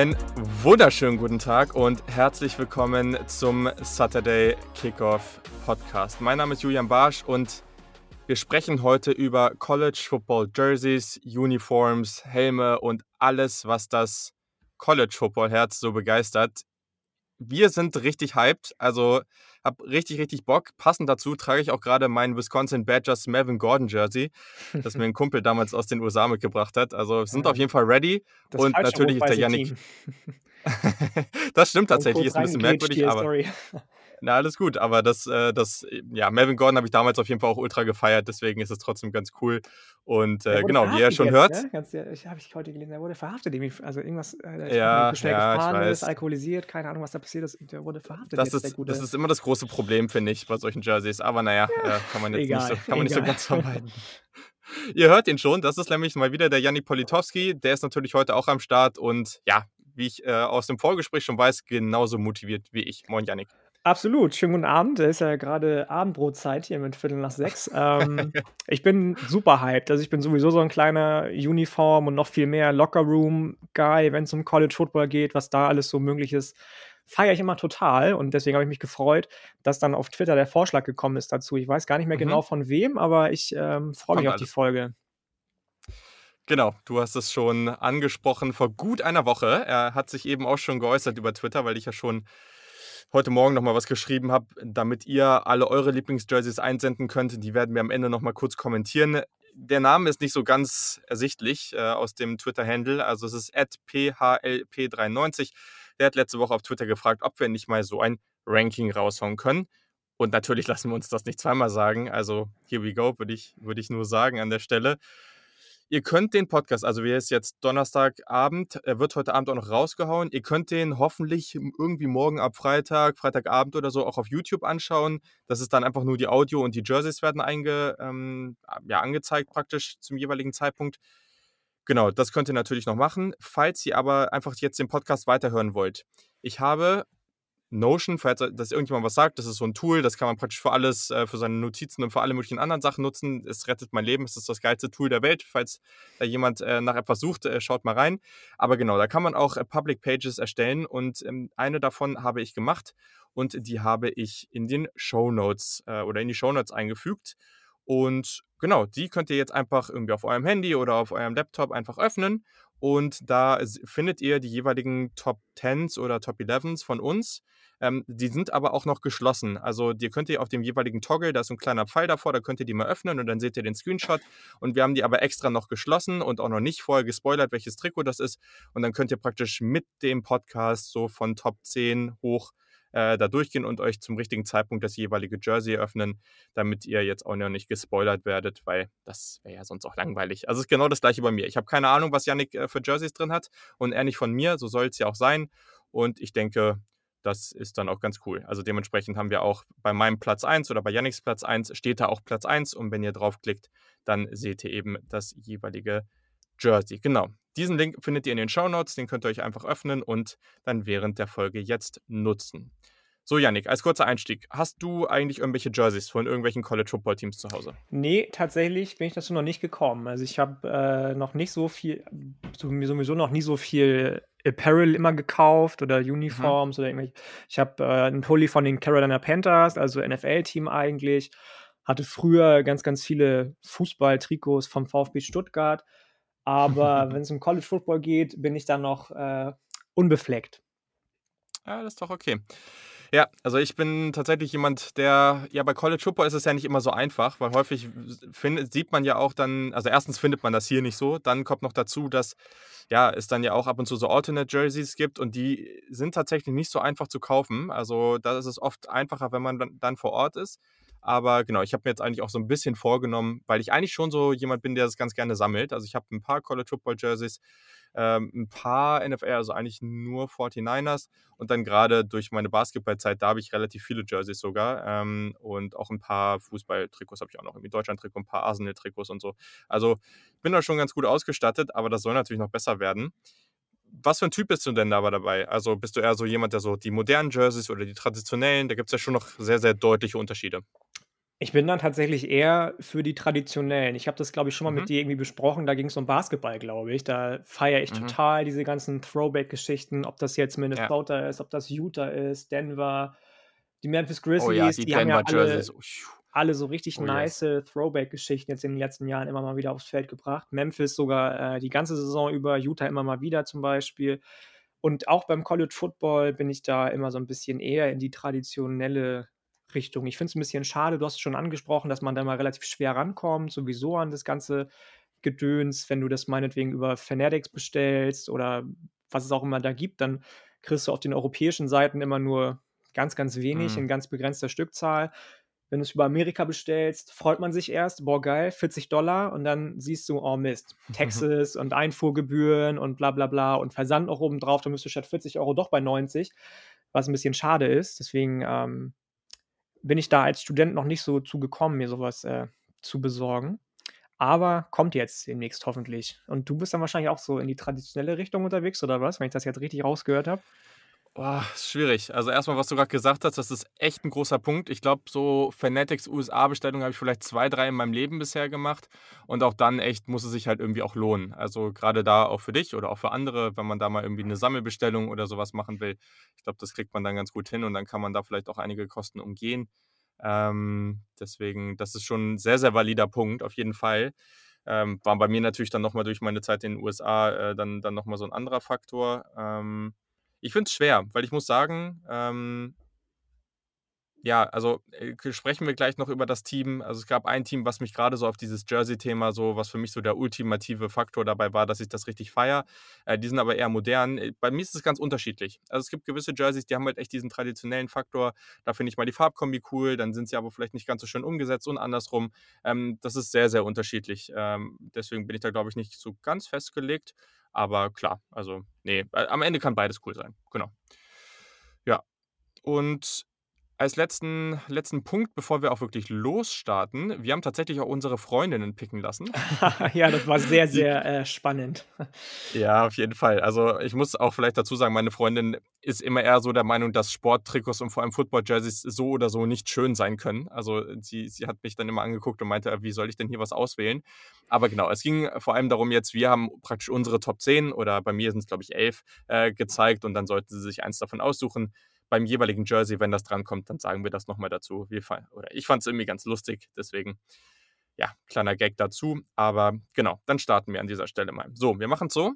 Einen wunderschönen guten Tag und herzlich willkommen zum Saturday Kickoff Podcast. Mein Name ist Julian Barsch und wir sprechen heute über College Football Jerseys, Uniforms, Helme und alles, was das College Football Herz so begeistert. Wir sind richtig hyped, also hab richtig, richtig Bock. Passend dazu trage ich auch gerade mein Wisconsin Badgers Melvin Gordon Jersey, das mir ein Kumpel damals aus den USA mitgebracht hat. Also sind auf jeden Fall ready. Das und natürlich ist der Yannick. das stimmt tatsächlich, ist ein bisschen merkwürdig, aber. Na, alles gut, aber das, äh, das, ja, Melvin Gordon habe ich damals auf jeden Fall auch ultra gefeiert, deswegen ist es trotzdem ganz cool. Und äh, genau, wie ihr schon jetzt, hört. Ne? Ganz, ich habe ich heute gelesen, er wurde verhaftet. Also irgendwas, äh, ja, schnell ja, gefahren ist, alkoholisiert, keine Ahnung, was da passiert ist. Der wurde verhaftet. Das, ist, das ist immer das große Problem, finde ich, bei solchen Jerseys. Aber naja, ja, äh, kann man jetzt egal, nicht, so, kann man nicht so ganz vermeiden. Ihr hört ihn schon, das ist nämlich mal wieder der Janni Politowski. Der ist natürlich heute auch am Start und ja, wie ich äh, aus dem Vorgespräch schon weiß, genauso motiviert wie ich. Moin, Janik. Absolut, schönen guten Abend. Es ist ja gerade Abendbrotzeit hier mit Viertel nach sechs. Ähm, ich bin super hyped. Also ich bin sowieso so ein kleiner Uniform und noch viel mehr Lockerroom-Guy, wenn es um College Football geht, was da alles so möglich ist. Feiere ich immer total und deswegen habe ich mich gefreut, dass dann auf Twitter der Vorschlag gekommen ist dazu. Ich weiß gar nicht mehr mhm. genau von wem, aber ich ähm, freue mich auf die Folge. Genau, du hast es schon angesprochen vor gut einer Woche. Er hat sich eben auch schon geäußert über Twitter, weil ich ja schon heute Morgen nochmal was geschrieben habe, damit ihr alle eure Lieblingsjerseys einsenden könnt. Die werden wir am Ende nochmal kurz kommentieren. Der Name ist nicht so ganz ersichtlich äh, aus dem Twitter-Handle. Also es ist phlp93. Der hat letzte Woche auf Twitter gefragt, ob wir nicht mal so ein Ranking raushauen können. Und natürlich lassen wir uns das nicht zweimal sagen. Also, here we go, würde ich, würd ich nur sagen an der Stelle. Ihr könnt den Podcast, also wir ist jetzt Donnerstagabend, er wird heute Abend auch noch rausgehauen. Ihr könnt den hoffentlich irgendwie morgen ab Freitag, Freitagabend oder so auch auf YouTube anschauen. Das ist dann einfach nur die Audio und die Jerseys werden einge, ähm, ja, angezeigt praktisch zum jeweiligen Zeitpunkt. Genau, das könnt ihr natürlich noch machen. Falls ihr aber einfach jetzt den Podcast weiterhören wollt. Ich habe Notion, falls das irgendjemand was sagt, das ist so ein Tool, das kann man praktisch für alles, äh, für seine Notizen und für alle möglichen anderen Sachen nutzen. Es rettet mein Leben, es ist das geilste Tool der Welt. Falls da jemand äh, nach etwas sucht, äh, schaut mal rein. Aber genau, da kann man auch Public Pages erstellen und ähm, eine davon habe ich gemacht und die habe ich in den Show Notes oder in die Show Notes eingefügt. Und genau, die könnt ihr jetzt einfach irgendwie auf eurem Handy oder auf eurem Laptop einfach öffnen und da findet ihr die jeweiligen Top 10s oder Top 11s von uns. Ähm, die sind aber auch noch geschlossen. Also die könnt ihr auf dem jeweiligen Toggle, da ist so ein kleiner Pfeil davor, da könnt ihr die mal öffnen und dann seht ihr den Screenshot. Und wir haben die aber extra noch geschlossen und auch noch nicht vorher gespoilert, welches Trikot das ist. Und dann könnt ihr praktisch mit dem Podcast so von Top 10 hoch äh, da durchgehen und euch zum richtigen Zeitpunkt das jeweilige Jersey öffnen, damit ihr jetzt auch noch nicht gespoilert werdet, weil das wäre ja sonst auch langweilig. Also es ist genau das gleiche bei mir. Ich habe keine Ahnung, was Yannick äh, für Jerseys drin hat und er nicht von mir, so soll es ja auch sein. Und ich denke, das ist dann auch ganz cool. Also dementsprechend haben wir auch bei meinem Platz 1 oder bei Yannicks Platz 1 steht da auch Platz 1 und wenn ihr draufklickt, dann seht ihr eben das jeweilige Jersey. Genau. Diesen Link findet ihr in den Show Notes, den könnt ihr euch einfach öffnen und dann während der Folge jetzt nutzen. So, Yannick, als kurzer Einstieg, hast du eigentlich irgendwelche Jerseys von irgendwelchen College Football Teams zu Hause? Nee, tatsächlich bin ich dazu noch nicht gekommen. Also ich habe äh, noch nicht so viel, sowieso noch nie so viel Apparel immer gekauft oder. Uniforms mhm. oder irgendwelche. Ich habe äh, einen Pulli von den Carolina Panthers, also NFL-Team eigentlich. Hatte früher ganz, ganz viele Fußball-Trikots vom VfB Stuttgart. Aber wenn es um College Football geht, bin ich dann noch äh, unbefleckt. Ja, das ist doch okay. Ja, also ich bin tatsächlich jemand, der, ja, bei College Football ist es ja nicht immer so einfach, weil häufig find, sieht man ja auch dann, also erstens findet man das hier nicht so, dann kommt noch dazu, dass ja, es dann ja auch ab und zu so Alternate Jerseys gibt und die sind tatsächlich nicht so einfach zu kaufen. Also da ist es oft einfacher, wenn man dann vor Ort ist. Aber genau, ich habe mir jetzt eigentlich auch so ein bisschen vorgenommen, weil ich eigentlich schon so jemand bin, der das ganz gerne sammelt. Also ich habe ein paar College Football Jerseys, ähm, ein paar NFL, also eigentlich nur 49ers. Und dann gerade durch meine Basketballzeit, da habe ich relativ viele Jerseys sogar. Ähm, und auch ein paar Fußballtrikots habe ich auch noch. Irgendwie Deutschland-Trikot, ein paar Arsenal-Trikots und so. Also ich bin da schon ganz gut ausgestattet, aber das soll natürlich noch besser werden. Was für ein Typ bist du denn aber dabei? Also bist du eher so jemand, der so die modernen Jerseys oder die traditionellen, da gibt es ja schon noch sehr, sehr deutliche Unterschiede. Ich bin dann tatsächlich eher für die traditionellen. Ich habe das, glaube ich, schon mal mit Mhm. dir irgendwie besprochen. Da ging's um Basketball, glaube ich. Da feiere ich Mhm. total diese ganzen Throwback-Geschichten, ob das jetzt Ja. Minnesota ist, ob das Utah ist, Denver, die Memphis Oh ja, Grizzlies, die die haben ja Denver alle Jerseys. Alle so richtig Oh yes. nice Throwback-Geschichten jetzt in den letzten Jahren immer mal wieder aufs Feld gebracht. Memphis sogar, äh, die ganze Saison über, Utah immer mal wieder zum Beispiel. Und auch beim College Football bin ich da immer so 'n bisschen eher in die traditionelle Richtung. Ich finde es 'n bisschen schade, du hast es schon angesprochen, dass man da mal relativ schwer rankommt, sowieso an das ganze Gedöns. Wenn du das meinetwegen über Fanatics bestellst oder was es auch immer da gibt, dann kriegst du auf den europäischen Seiten immer nur ganz, ganz wenig Mhm. in ganz begrenzter Stückzahl. Wenn du's über Amerika bestellst, freut man sich erst: „Boah, geil, 40 und dann siehst du: „Oh Mist, Taxes und Einfuhrgebühren und bla bla bla und Versand noch obendrauf.“ Dann bist du statt 40 € doch bei 90, was 'n bisschen schade ist. Deswegen, ähm, bin ich da als Student noch nicht so zu gekommen, mir so was, äh, zu besorgen. Aber kommt jetzt demnächst hoffentlich. Und du bist dann wahrscheinlich auch so in die traditionelle Richtung unterwegs oder was, wenn ich das jetzt richtig rausgehört habe? Oh, ist schwierig. Also, erst mal, was du grad gesagt hast, das ist echt 'n großer Punkt. Ich glaube, so Fanatics USA-Bestellungen habe ich vielleicht 2, 3 in meinem Leben bisher gemacht und auch dann echt muss es sich halt irgendwie auch lohnen. Also, grade da auch für dich oder auch für andere, wenn man da mal irgendwie 'ne Sammelbestellung oder so was machen will. Ich glaube, das kriegt man dann ganz gut hin und dann kann man da vielleicht auch einige Kosten umgehen. Ähm, deswegen, das ist schon 'n sehr, sehr valider Punkt, auf jeden Fall. Ähm, war bei mir natürlich dann noch mal durch meine Zeit in den USA, äh, dann dann noch mal so 'n anderer Faktor. Ähm, ich finde es schwer, weil ich muss sagen, ähm ja, also, äh, sprechen wir gleich noch über das Team. Also, es gab ein Team, was mich grade so auf dieses Jersey-Thema so was für mich so der ultimative Faktor dabei war, dass ich das richtig feiere. Äh, die sind aber eher modern. Äh, bei mir ist es ganz unterschiedlich. Also, es gibt gewisse Jerseys, die haben halt echt diesen traditionellen Faktor. Da finde ich mal die Farbkombi cool, dann sind sie aber vielleicht nicht ganz so schön umgesetzt und andersrum. Ähm, das ist sehr, sehr unterschiedlich. Ähm, deswegen bin ich da, glaube ich, nicht so ganz festgelegt. Aber klar, also, ne, äh, am Ende kann beides cool sein. Genau. Ja. Und als letzten letzten Punkt, bevor wir auch wirklich losstarten, wir haben tatsächlich auch unsere Freundinnen picken lassen. Ja, das war sehr, sehr, äh, spannend. Ja, auf jeden Fall. Also, ich muss auch vielleicht dazu sagen, meine Freundin ist immer eher so der Meinung, dass Sporttrikots und vor allem Football-Jerseys so oder so nicht schön sein können. Also, sie sie hat mich dann immer angeguckt und meinte: „Wie soll ich denn hier was auswählen?“ Aber genau, es ging vor allem darum jetzt wir haben praktisch unsere Top 10 oder bei mir sind's, glaube ich, 11, äh, gezeigt und dann sollten sie sich eins davon aussuchen. Beim jeweiligen Jersey, wenn das drankommt, dann sagen wir das noch mal dazu. Wir oder ich fand's irgendwie ganz lustig, deswegen, ja, kleiner Gag dazu. Aber genau, dann starten wir an dieser Stelle mal. So, wir machen's so,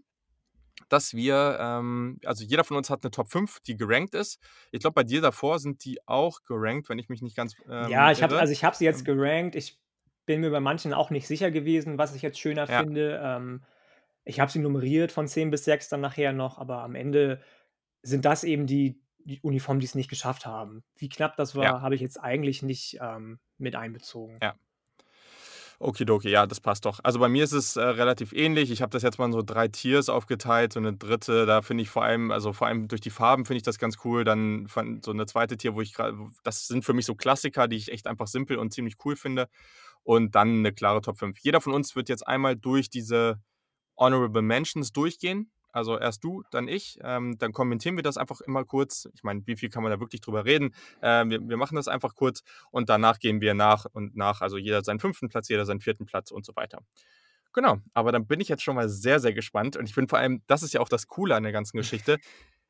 dass wir, ähm also, jeder von uns hat 'ne Top 5, die gerankt ist. Ich glaube, bei dir davor sind die auch gerankt, wenn ich mich nicht ganz, Ja, ähm, ich habe also, ich habe sie jetzt Ähm gerankt. Ich bin mir bei manchen auch nicht sicher gewesen, was ich jetzt schöner Ja. finde. Ähm, ich habe sie nummeriert von 10 bis 6 dann nachher noch, aber am Ende sind das eben die die Uniformen, die's nicht geschafft haben. Wie knapp das Ja. war, habe ich jetzt eigentlich nicht, ähm, mit einbezogen. Ja. Okidoki, ja, das passt doch. Also, bei mir ist es, äh, relativ ähnlich. Ich habe das jetzt mal in so 3 Tiers aufgeteilt. So 'ne 3., da finde ich vor allem also, vor allem durch die Farben finde ich das ganz cool. Dann so 'ne 2. Tier, wo ich grad w das sind für mich so Klassiker, die ich echt einfach simpel und ziemlich cool finde. Und dann 'ne klare Top 5. Jeder von uns wird jetzt einmal durch diese Honorable Mentions durchgehen. Also, erst du, dann ich. Ähm, dann kommentieren wir das einfach immer kurz. Ich meine, wie viel kann man da wirklich drüber reden? Ähm, wir wir machen das einfach kurz und danach gehen wir nach und nach also, jeder seinen 5. Platz, jeder seinen 4. Platz und so weiter. Genau, aber dann bin ich jetzt schon mal sehr, sehr gespannt und ich bin vor allem das ist ja auch das Coole an der ganzen Geschichte.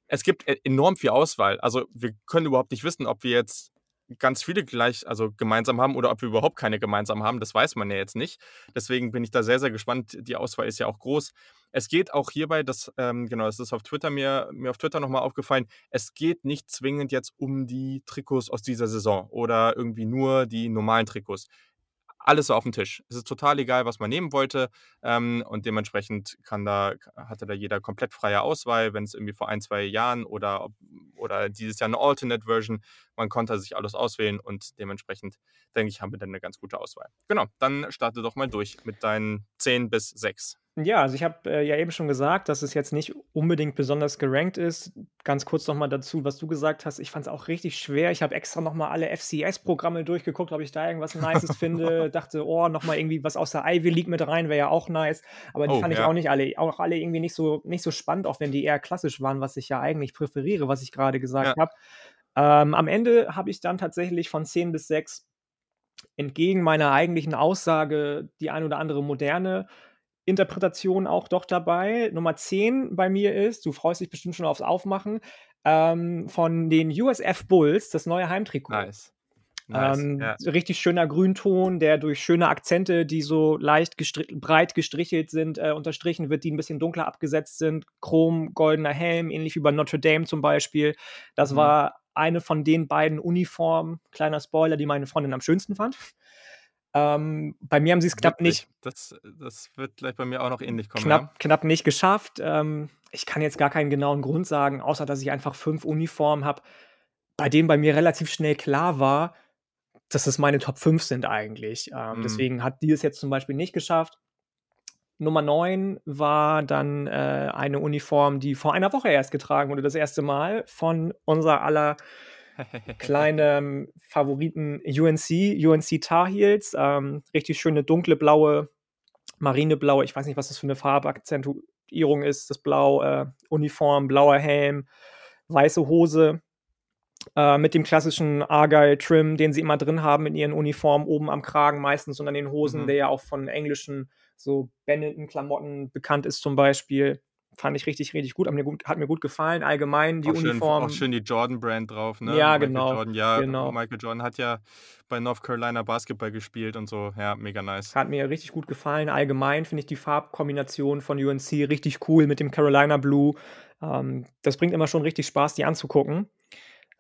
Es gibt e enorm viel Auswahl. Also, wir können überhaupt nicht wissen, ob wir jetzt ganz viele gleich also, gemeinsam haben oder ob wir überhaupt keine gemeinsam haben. Das weiß man ja jetzt nicht. Deswegen bin ich da sehr, sehr gespannt. Die Auswahl ist ja auch groß. Es geht auch hierbei das ähm, genau, das ist auf Twitter mir mir auf Twitter noch mal aufgefallen. Es geht nicht zwingend jetzt um die Trikots aus dieser Saison oder irgendwie nur die normalen Trikots. Alles aufm Tisch. Es ist total egal, was man nehmen wollte, ähm, und dementsprechend kann da hatte da jeder komplett freie Auswahl, wenn's irgendwie vor 1, 2 Jahren oder oder dieses Jahr 'ne Alternate Version. Man konnte sich alles auswählen und dementsprechend, denke ich, haben wir dann 'ne ganz gute Auswahl. Genau, dann starte doch mal durch mit deinen 10 bis 6. Ja, also, ich habe, äh, ja eben schon gesagt, dass es jetzt nicht unbedingt besonders gerankt ist. Ganz kurz noch mal dazu, was du gesagt hast. Ich fand's auch richtig schwer. Ich habe extra noch mal alle FCS-Programme durchgeguckt, ob ich da irgendwas Nices finde. Dachte: „Oh, noch mal irgendwie was aus der Ivy League mit rein, wäre ja auch nice.“ Aber die Oh, fand ich ja. auch nicht alle auch alle irgendwie nicht so nicht so spannend, auch wenn die eher klassisch waren, was ich ja eigentlich präferiere, was ich grade gesagt Ja. habe. Ähm, am Ende habe ich dann tatsächlich von 10 bis 6 entgegen meiner eigentlichen Aussage die ein oder andere moderne Interpretation auch doch dabei. Nummer 10 bei mir ist, du freust dich bestimmt schon aufs Aufmachen, ähm, von den USF Bulls, das neue Heimtrikot. Nice. Nice, ähm, ja. Richtig schöner Grünton, der durch schöne Akzente, die so leicht gestri breit gestrichelt sind, äh, unterstrichen wird, die ein bisschen dunkler abgesetzt sind. Chrom, goldener Helm, ähnlich wie bei Notre Dame zum Beispiel. Das mhm. war eine von den beiden Uniformen, kleiner Spoiler, die meine Freundin am schönsten fand. Ähm, bei mir haben sie es knapp nicht. Das, das wird gleich bei mir auch noch ähnlich kommen. Knapp, ja? knapp nicht geschafft. Ähm, ich kann jetzt gar keinen genauen Grund sagen, außer dass ich einfach fünf Uniformen habe, bei denen bei mir relativ schnell klar war, dass es meine Top 5 sind eigentlich. Ähm, mhm. Deswegen hat die es jetzt zum Beispiel nicht geschafft. Nummer 9 war dann äh, eine Uniform, die vor einer Woche erst getragen wurde, das erste Mal von unser aller kleinen Favoriten UNC, UNC Tar Heels. Ähm, richtig schöne dunkle blaue, marineblaue, ich weiß nicht, was das für eine Farbakzentuierung ist, das Blau, äh, Uniform, blauer Helm, weiße Hose, äh, mit dem klassischen Argyle-Trim, den sie immer drin haben in ihren Uniformen, oben am Kragen meistens und an den Hosen, mhm. der ja auch von englischen so Benetton-Klamotten bekannt ist zum Beispiel. Fand ich richtig, richtig gut. Hat mir gut, hat mir gut gefallen. Allgemein die auch Uniform. Schön, auch schön die Jordan-Brand drauf, ne? Ja, Michael genau. Jordan, ja, genau. Michael Jordan hat ja bei North Carolina Basketball gespielt und so. Ja, mega nice. Hat mir richtig gut gefallen. Allgemein finde ich die Farbkombination von UNC richtig cool mit dem Carolina Blue. Ähm, das bringt immer schon richtig Spaß, die anzugucken.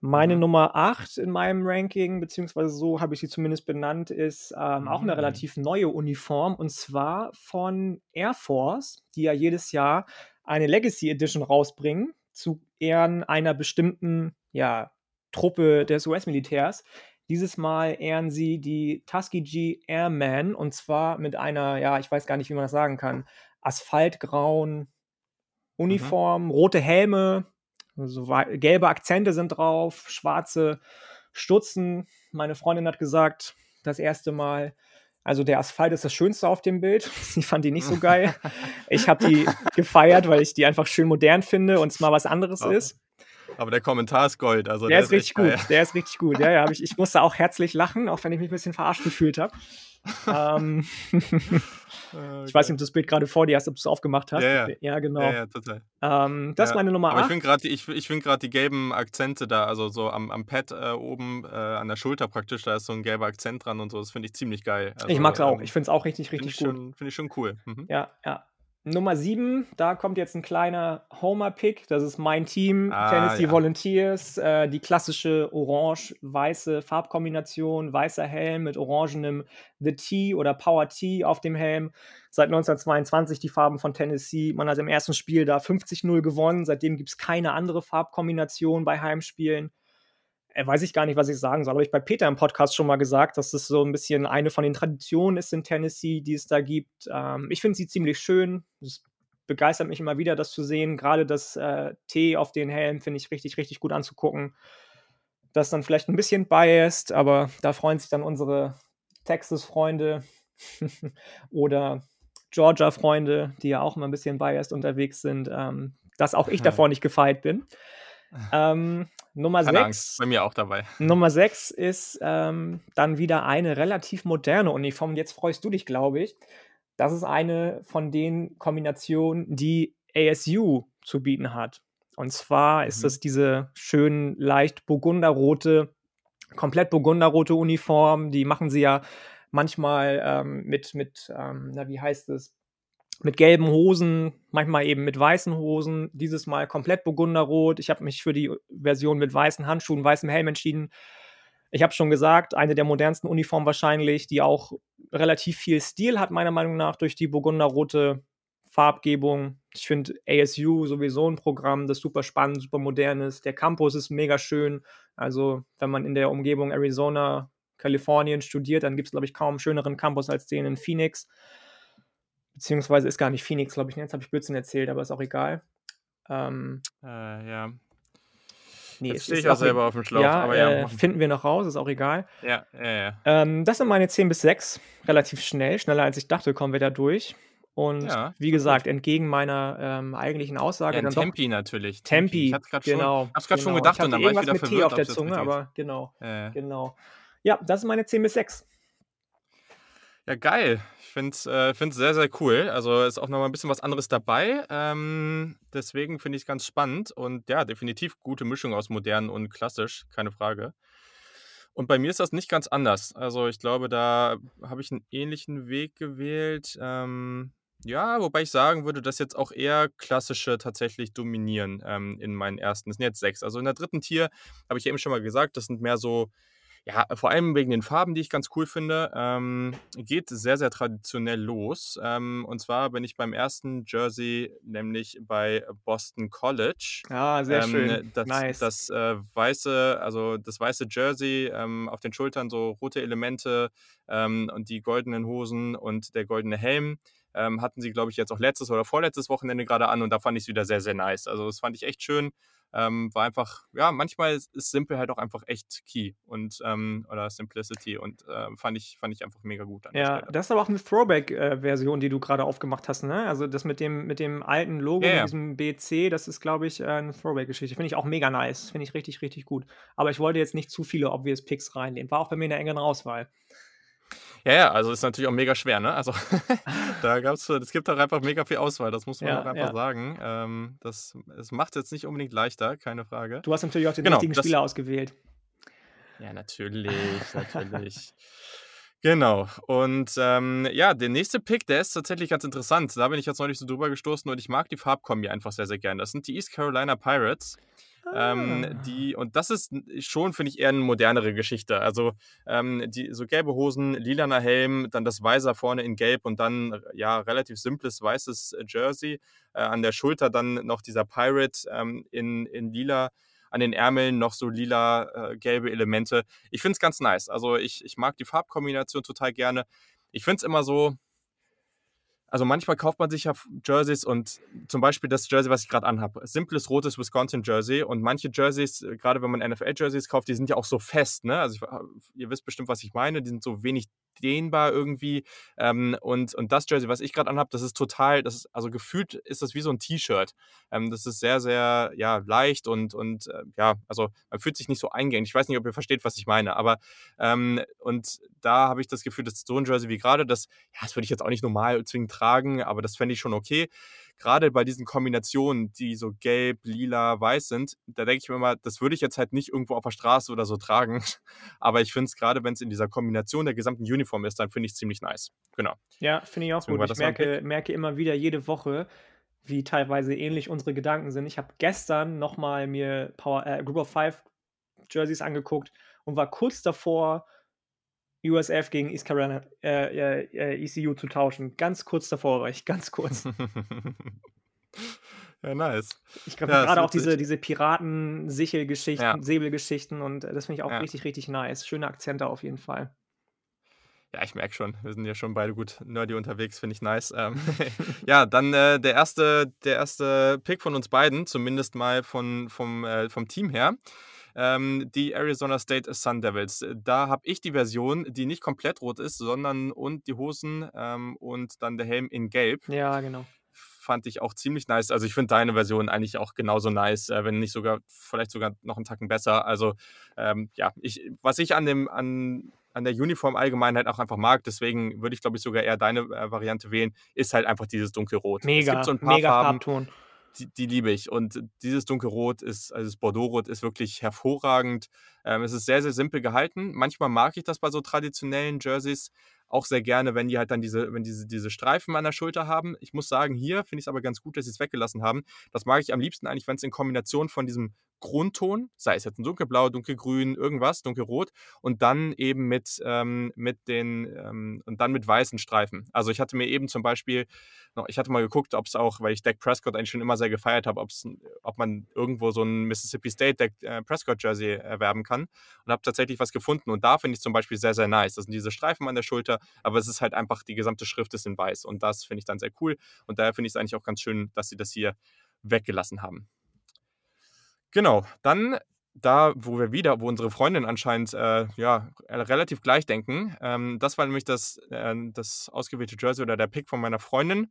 Meine mhm. Nummer 8 in meinem Ranking, beziehungsweise so habe ich sie zumindest benannt, ist ähm, mhm. auch eine mhm. relativ neue Uniform und zwar von Air Force, die ja jedes Jahr eine Legacy Edition rausbringen zu Ehren einer bestimmten ja, Truppe des US-Militärs. Dieses Mal ehren sie die Tuskegee Airmen und zwar mit einer, ja, ich weiß gar nicht, wie man das sagen kann, asphaltgrauen. Uniform, mhm. rote Helme, so gelbe Akzente sind drauf, schwarze Stutzen. Meine Freundin hat gesagt, das erste Mal, also der Asphalt ist das Schönste auf dem Bild. Sie fand die nicht so geil. Ich habe die gefeiert, weil ich die einfach schön modern finde und es mal was anderes oh. ist. Aber der Kommentar ist Gold. Also der, der ist, richtig gut. Geil. Der ist richtig gut. Ja, ja. Ich, ich musste auch herzlich lachen, auch wenn ich mich ein bisschen verarscht gefühlt habe ähm, okay. Ich weiß nicht, ob du das Bild gerade vor dir hast, ob du es aufgemacht hast. Ja, ja. ja genau. Ja, ja, total. Ähm, das ist meine Nummer Aber 8. ich finde gerade ich, ich find die gelben Akzente da, also so am, am Pad äh, oben äh, an der Schulter praktisch, da ist so ein gelber Akzent dran und so. Das finde ich ziemlich geil. Also, ich mag es auch. Ähm, ich finde es auch richtig, richtig find gut. Finde ich schon cool. Mhm. Ja, ja. Nummer 7, da kommt jetzt ein kleiner Homer-Pick. Das ist mein Team, ah, Tennessee ja. Volunteers. Äh, die klassische orange-weiße Farbkombination, weißer Helm mit orangenem The T oder Power T auf dem Helm. Seit 1922 die Farben von Tennessee. Man hat im ersten Spiel da 50-0 gewonnen. Seitdem gibt es keine andere Farbkombination bei Heimspielen weiß ich gar nicht, was ich sagen soll. Aber ich bei Peter im Podcast schon mal gesagt, dass das so ein bisschen eine von den Traditionen ist in Tennessee, die es da gibt. Ähm, ich finde sie ziemlich schön. Es begeistert mich immer wieder, das zu sehen. Gerade das äh, T auf den Helm finde ich richtig, richtig gut anzugucken. Das ist dann vielleicht ein bisschen biased, aber da freuen sich dann unsere Texas-Freunde oder Georgia-Freunde, die ja auch immer ein bisschen biased unterwegs sind, ähm, dass auch ich davor nicht gefeit bin. Ähm, Nummer 6. Bei mir auch dabei. Nummer 6 ist ähm, dann wieder eine relativ moderne Uniform. Jetzt freust du dich, glaube ich. Das ist eine von den Kombinationen, die ASU zu bieten hat. Und zwar mhm. ist das diese schön leicht burgunderrote, komplett burgunderrote Uniform. Die machen sie ja manchmal ähm, mit, mit ähm, na, wie heißt es, mit gelben Hosen, manchmal eben mit weißen Hosen, dieses Mal komplett burgunderrot. Ich habe mich für die Version mit weißen Handschuhen, weißem Helm entschieden. Ich habe schon gesagt, eine der modernsten Uniformen wahrscheinlich, die auch relativ viel Stil hat, meiner Meinung nach, durch die burgunderrote Farbgebung. Ich finde ASU sowieso ein Programm, das super spannend, super modern ist. Der Campus ist mega schön. Also, wenn man in der Umgebung Arizona, Kalifornien studiert, dann gibt es, glaube ich, kaum einen schöneren Campus als den in Phoenix. Beziehungsweise ist gar nicht Phoenix, glaube ich. Jetzt habe ich Blödsinn erzählt, aber ist auch egal. Ähm, äh, ja. Nee, Jetzt stehe ich auch selber auf dem Schlauch. Ja, aber ja äh, finden wir noch raus, ist auch egal. Ja, ja, ja. Ähm, das sind meine 10 bis 6. Relativ schnell, schneller als ich dachte, kommen wir da durch. Und ja, wie gesagt, gut. entgegen meiner ähm, eigentlichen Aussage. Ja, dann Tempi doch, natürlich. Tempi. Ich genau. Schon, hab's gerade genau. schon gedacht und dann war ich wieder mit verwirrt. T auf der Zunge, aber genau, äh. genau. Ja, das ist meine 10 bis 6. Ja, geil. Finde es äh, sehr, sehr cool. Also ist auch nochmal ein bisschen was anderes dabei. Ähm, deswegen finde ich es ganz spannend und ja, definitiv gute Mischung aus modern und klassisch, keine Frage. Und bei mir ist das nicht ganz anders. Also ich glaube, da habe ich einen ähnlichen Weg gewählt. Ähm, ja, wobei ich sagen würde, dass jetzt auch eher klassische tatsächlich dominieren ähm, in meinen ersten. Das sind jetzt sechs. Also in der dritten Tier habe ich eben schon mal gesagt, das sind mehr so ja, vor allem wegen den Farben, die ich ganz cool finde, ähm, geht sehr, sehr traditionell los. Ähm, und zwar bin ich beim ersten Jersey, nämlich bei Boston College. Ah, sehr Ähm, schön. das Nice. das äh, weiße, also das weiße Jersey, ähm, auf den Schultern so rote Elemente ähm, und die goldenen Hosen und der goldene Helm. Ähm, hatten sie, glaube ich, jetzt auch letztes oder vorletztes Wochenende gerade an und da fand ich es wieder sehr, sehr nice. Also das fand ich echt schön. Ähm, war einfach, ja, manchmal ist, simpel halt auch einfach echt key und ähm, oder Simplicity und äh, fand ich fand ich einfach mega gut Ja, das ist aber auch eine Throwback-Version, die du gerade aufgemacht hast, ne? Also, das mit dem mit dem alten Logo, ja. diesem BC, das ist, glaube ich, äh, 'ne Throwback-Geschichte. Finde ich auch mega nice. Finde ich richtig, richtig gut. Aber ich wollte jetzt nicht zu viele obvious Picks reinnehmen. War auch bei mir in der engeren Auswahl. Ja, ja, also ist natürlich auch mega schwer, ne? Also da gab's es gibt auch einfach mega viel Auswahl, das muss man auch Ja, einfach ja. sagen. Ähm, das es macht's jetzt nicht unbedingt leichter, keine Frage. Du hast natürlich auch den Genau, richtigen das Spieler ausgewählt. Ja, natürlich, natürlich. Genau. Und ähm, ja, der nächste Pick, der ist tatsächlich ganz interessant. Da bin ich jetzt neulich so drüber gestoßen und ich mag die Farbkombi einfach sehr, sehr gern. Das sind die East Carolina Pirates. Ähm, Ah. die, und das ist schon, finde ich, eher eine modernere Geschichte. Also ähm, die, so gelbe Hosen, lilaner Helm, dann das Weiser vorne in gelb und dann ja relativ simples weißes Jersey. Äh, an der Schulter dann noch dieser Pirate ähm, in, in lila an den Ärmeln noch so lila äh, gelbe Elemente. Ich finde es ganz nice. Also ich, ich mag die Farbkombination total gerne. Ich finde es immer so, also manchmal kauft man sich ja Jerseys und zum Beispiel das Jersey, was ich gerade anhabe, simples rotes Wisconsin-Jersey und manche Jerseys, äh, gerade wenn man NFL-Jerseys kauft, die sind ja auch so fest, ne? Also ich, äh, ihr wisst bestimmt, was ich meine, die sind so wenig dehnbar irgendwie ähm, und, und das Jersey, was ich gerade anhabe, das ist total, das ist, also gefühlt ist das wie so ein T-Shirt. Ähm, das ist sehr, sehr, ja, leicht und, und äh, ja, also man fühlt sich nicht so eingängig. Ich weiß nicht, ob ihr versteht, was ich meine, aber ähm, und da habe ich das Gefühl, dass so ein Jersey wie gerade, das, ja, das würde ich jetzt auch nicht normal zwingend tragen, aber das fände ich schon okay. Gerade bei diesen Kombinationen, die so gelb, lila, weiß sind, da denke ich mir immer, das würde ich jetzt halt nicht irgendwo auf der Straße oder so tragen. Aber ich finde es gerade, wenn es in dieser Kombination der gesamten Uniform ist, dann finde ich es ziemlich nice. Genau. Ja, finde ich auch Deswegen gut. Ich merke, merke immer wieder jede Woche, wie teilweise ähnlich unsere Gedanken sind. Ich habe gestern nochmal mir Power, äh, Group of Five Jerseys angeguckt und war kurz davor, USF gegen East Carolina, äh, äh, ECU zu tauschen. Ganz kurz davor war ich, ganz kurz. ja, nice. Ich glaube, Ja, gerade auch diese, diese Piraten-Sichelgeschichten, Ja. Säbelgeschichten und äh, das finde ich auch Ja. richtig, richtig nice. Schöne Akzente auf jeden Fall. Ja, ich merke schon, wir sind ja schon beide gut nerdy unterwegs, finde ich nice. Ähm, ja, dann äh, der, erste, der erste Pick von uns beiden, zumindest mal von, vom, äh, vom Team her. Ähm, die Arizona State Sun Devils. Da habe ich die Version, die nicht komplett rot ist, sondern und die Hosen ähm, und dann der Helm in Gelb. Ja, genau. Fand ich auch ziemlich nice. Also ich finde deine Version eigentlich auch genauso nice, äh, wenn nicht sogar, vielleicht sogar noch einen Tacken besser. Also ähm, ja, ich, was ich an dem, an, an der Uniform allgemein halt auch einfach mag, deswegen würde ich glaube ich sogar eher deine äh, Variante wählen, ist halt einfach dieses dunkelrot. es Mega, gibt so ein paar mega Farben, Farbton. Die, die liebe ich. Und dieses dunkelrot ist, also das Bordeauxrot ist wirklich hervorragend. Ähm, es ist sehr, sehr simpel gehalten. Manchmal mag ich das bei so traditionellen Jerseys auch sehr gerne, wenn die halt dann diese, wenn diese, diese Streifen an der Schulter haben. Ich muss sagen, hier finde ich es aber ganz gut, dass sie es weggelassen haben. Das mag ich am liebsten eigentlich, wenn es in Kombination von diesem Grundton, sei es jetzt ein dunkelblau, dunkelgrün, irgendwas, dunkelrot, und dann eben mit, ähm, mit den ähm, und dann mit weißen Streifen. Also ich hatte mir eben zum Beispiel, noch, ich hatte mal geguckt, ob es auch, weil ich Dak Prescott eigentlich schon immer sehr gefeiert habe, ob man irgendwo so ein Mississippi State Dak äh, Prescott Jersey erwerben kann und habe tatsächlich was gefunden. Und da finde ich zum Beispiel sehr, sehr nice. Das sind diese Streifen an der Schulter, aber es ist halt einfach, die gesamte Schrift ist in weiß. Und das finde ich dann sehr cool. Und daher finde ich es eigentlich auch ganz schön, dass sie das hier weggelassen haben. Genau, dann da, wo wir wieder, wo unsere Freundin anscheinend äh, ja, relativ gleich denken. Ähm, das war nämlich das, äh, das ausgewählte Jersey oder der Pick von meiner Freundin.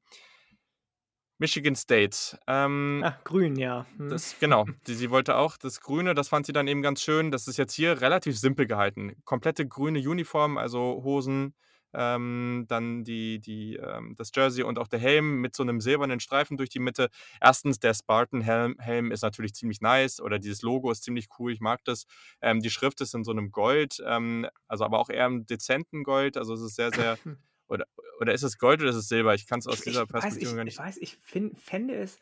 Michigan State. Ähm, Ach, grün, ja. Hm. das, genau, die, sie wollte auch das Grüne, das fand sie dann eben ganz schön. Das ist jetzt hier relativ simpel gehalten. Komplette grüne Uniform, also Hosen, ähm, dann die, die, ähm, das Jersey und auch der Helm mit so einem silbernen Streifen durch die Mitte. Erstens, der Spartan-Helm Helm ist natürlich ziemlich nice oder dieses Logo ist ziemlich cool, ich mag das. Ähm, die Schrift ist in so einem Gold, ähm, also aber auch eher im dezenten Gold, also es ist sehr, sehr. Oder, oder ist es Gold oder ist es Silber? Ich kann es aus dieser Perspektive weiß, gar nicht. Ich weiß, ich find, fände es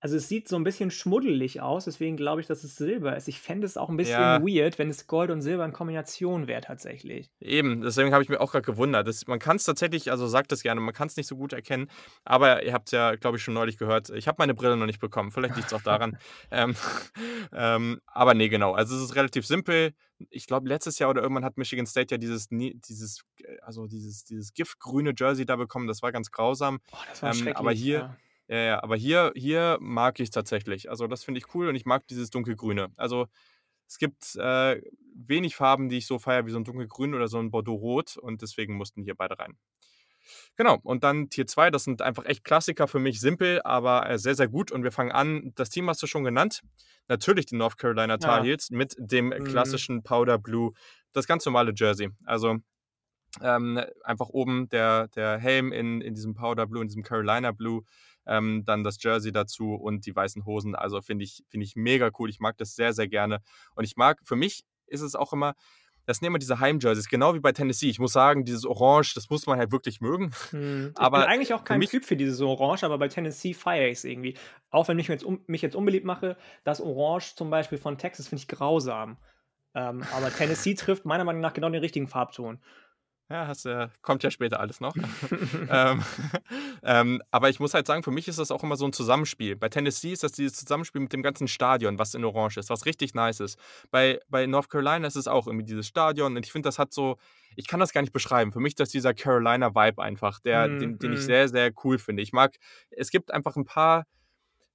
also es sieht so ein bisschen schmuddelig aus, deswegen glaube ich, dass es Silber ist. Ich fände es auch ein bisschen Ja. weird, wenn es Gold und Silber in Kombination wäre tatsächlich. Eben, deswegen habe ich mir auch gerade gewundert. Das, man kann es tatsächlich, also sagt es gerne, man kann es nicht so gut erkennen. Aber ihr habt es ja, glaube ich, schon neulich gehört. Ich habe meine Brille noch nicht bekommen. Vielleicht liegt es auch daran. ähm, ähm, aber nee, genau. Also es ist relativ simpel. Ich glaube, letztes Jahr oder irgendwann hat Michigan State ja dieses, dieses, äh, also dieses, dieses giftgrüne Jersey da bekommen. Das war ganz grausam. Oh, das war Ähm, schrecklich. aber hier, ja. Ja, ja, aber hier, hier mag ich es tatsächlich. Also das finde ich cool und ich mag dieses dunkelgrüne. Also es gibt äh, wenig Farben, die ich so feiere wie so ein dunkelgrün oder so ein Bordeaux-Rot und deswegen mussten hier beide rein. Genau, und dann Tier 2, das sind einfach echt Klassiker für mich, simpel, aber äh, sehr, sehr gut. Und wir fangen an, das Team hast du schon genannt. Natürlich die North Carolina Tar Ja. Heels mit dem Mhm. klassischen Powder Blue, das ganz normale Jersey. Also ähm, einfach oben der, der Helm in, in diesem Powder Blue, in diesem Carolina Blue, ähm, dann das Jersey dazu und die weißen Hosen. Also finde ich, finde ich mega cool. Ich mag das sehr, sehr gerne. Und ich mag, für mich ist es auch immer, das sind immer diese Heimjerseys, genau wie bei Tennessee. Ich muss sagen, dieses Orange, das muss man halt wirklich mögen. Hm, Ich Aber bin eigentlich auch für kein mich- Typ für dieses Orange, aber bei Tennessee feiere ich es irgendwie. Auch wenn ich mich jetzt, um, mich jetzt unbeliebt mache, das Orange zum Beispiel von Texas finde ich grausam. Ähm, aber Tennessee trifft meiner Meinung nach genau den richtigen Farbton. Ja, hast, äh, kommt ja später alles noch. ähm, ähm, aber ich muss halt sagen, für mich ist das auch immer so ein Zusammenspiel. Bei Tennessee ist das dieses Zusammenspiel mit dem ganzen Stadion, was in Orange ist, was richtig nice ist. Bei, bei North Carolina ist es auch irgendwie dieses Stadion und ich finde, das hat so, ich kann das gar nicht beschreiben. Für mich ist das dieser Carolina-Vibe einfach, der, Mm, den, den ich mm. sehr, sehr cool finde. Ich mag, es gibt einfach ein paar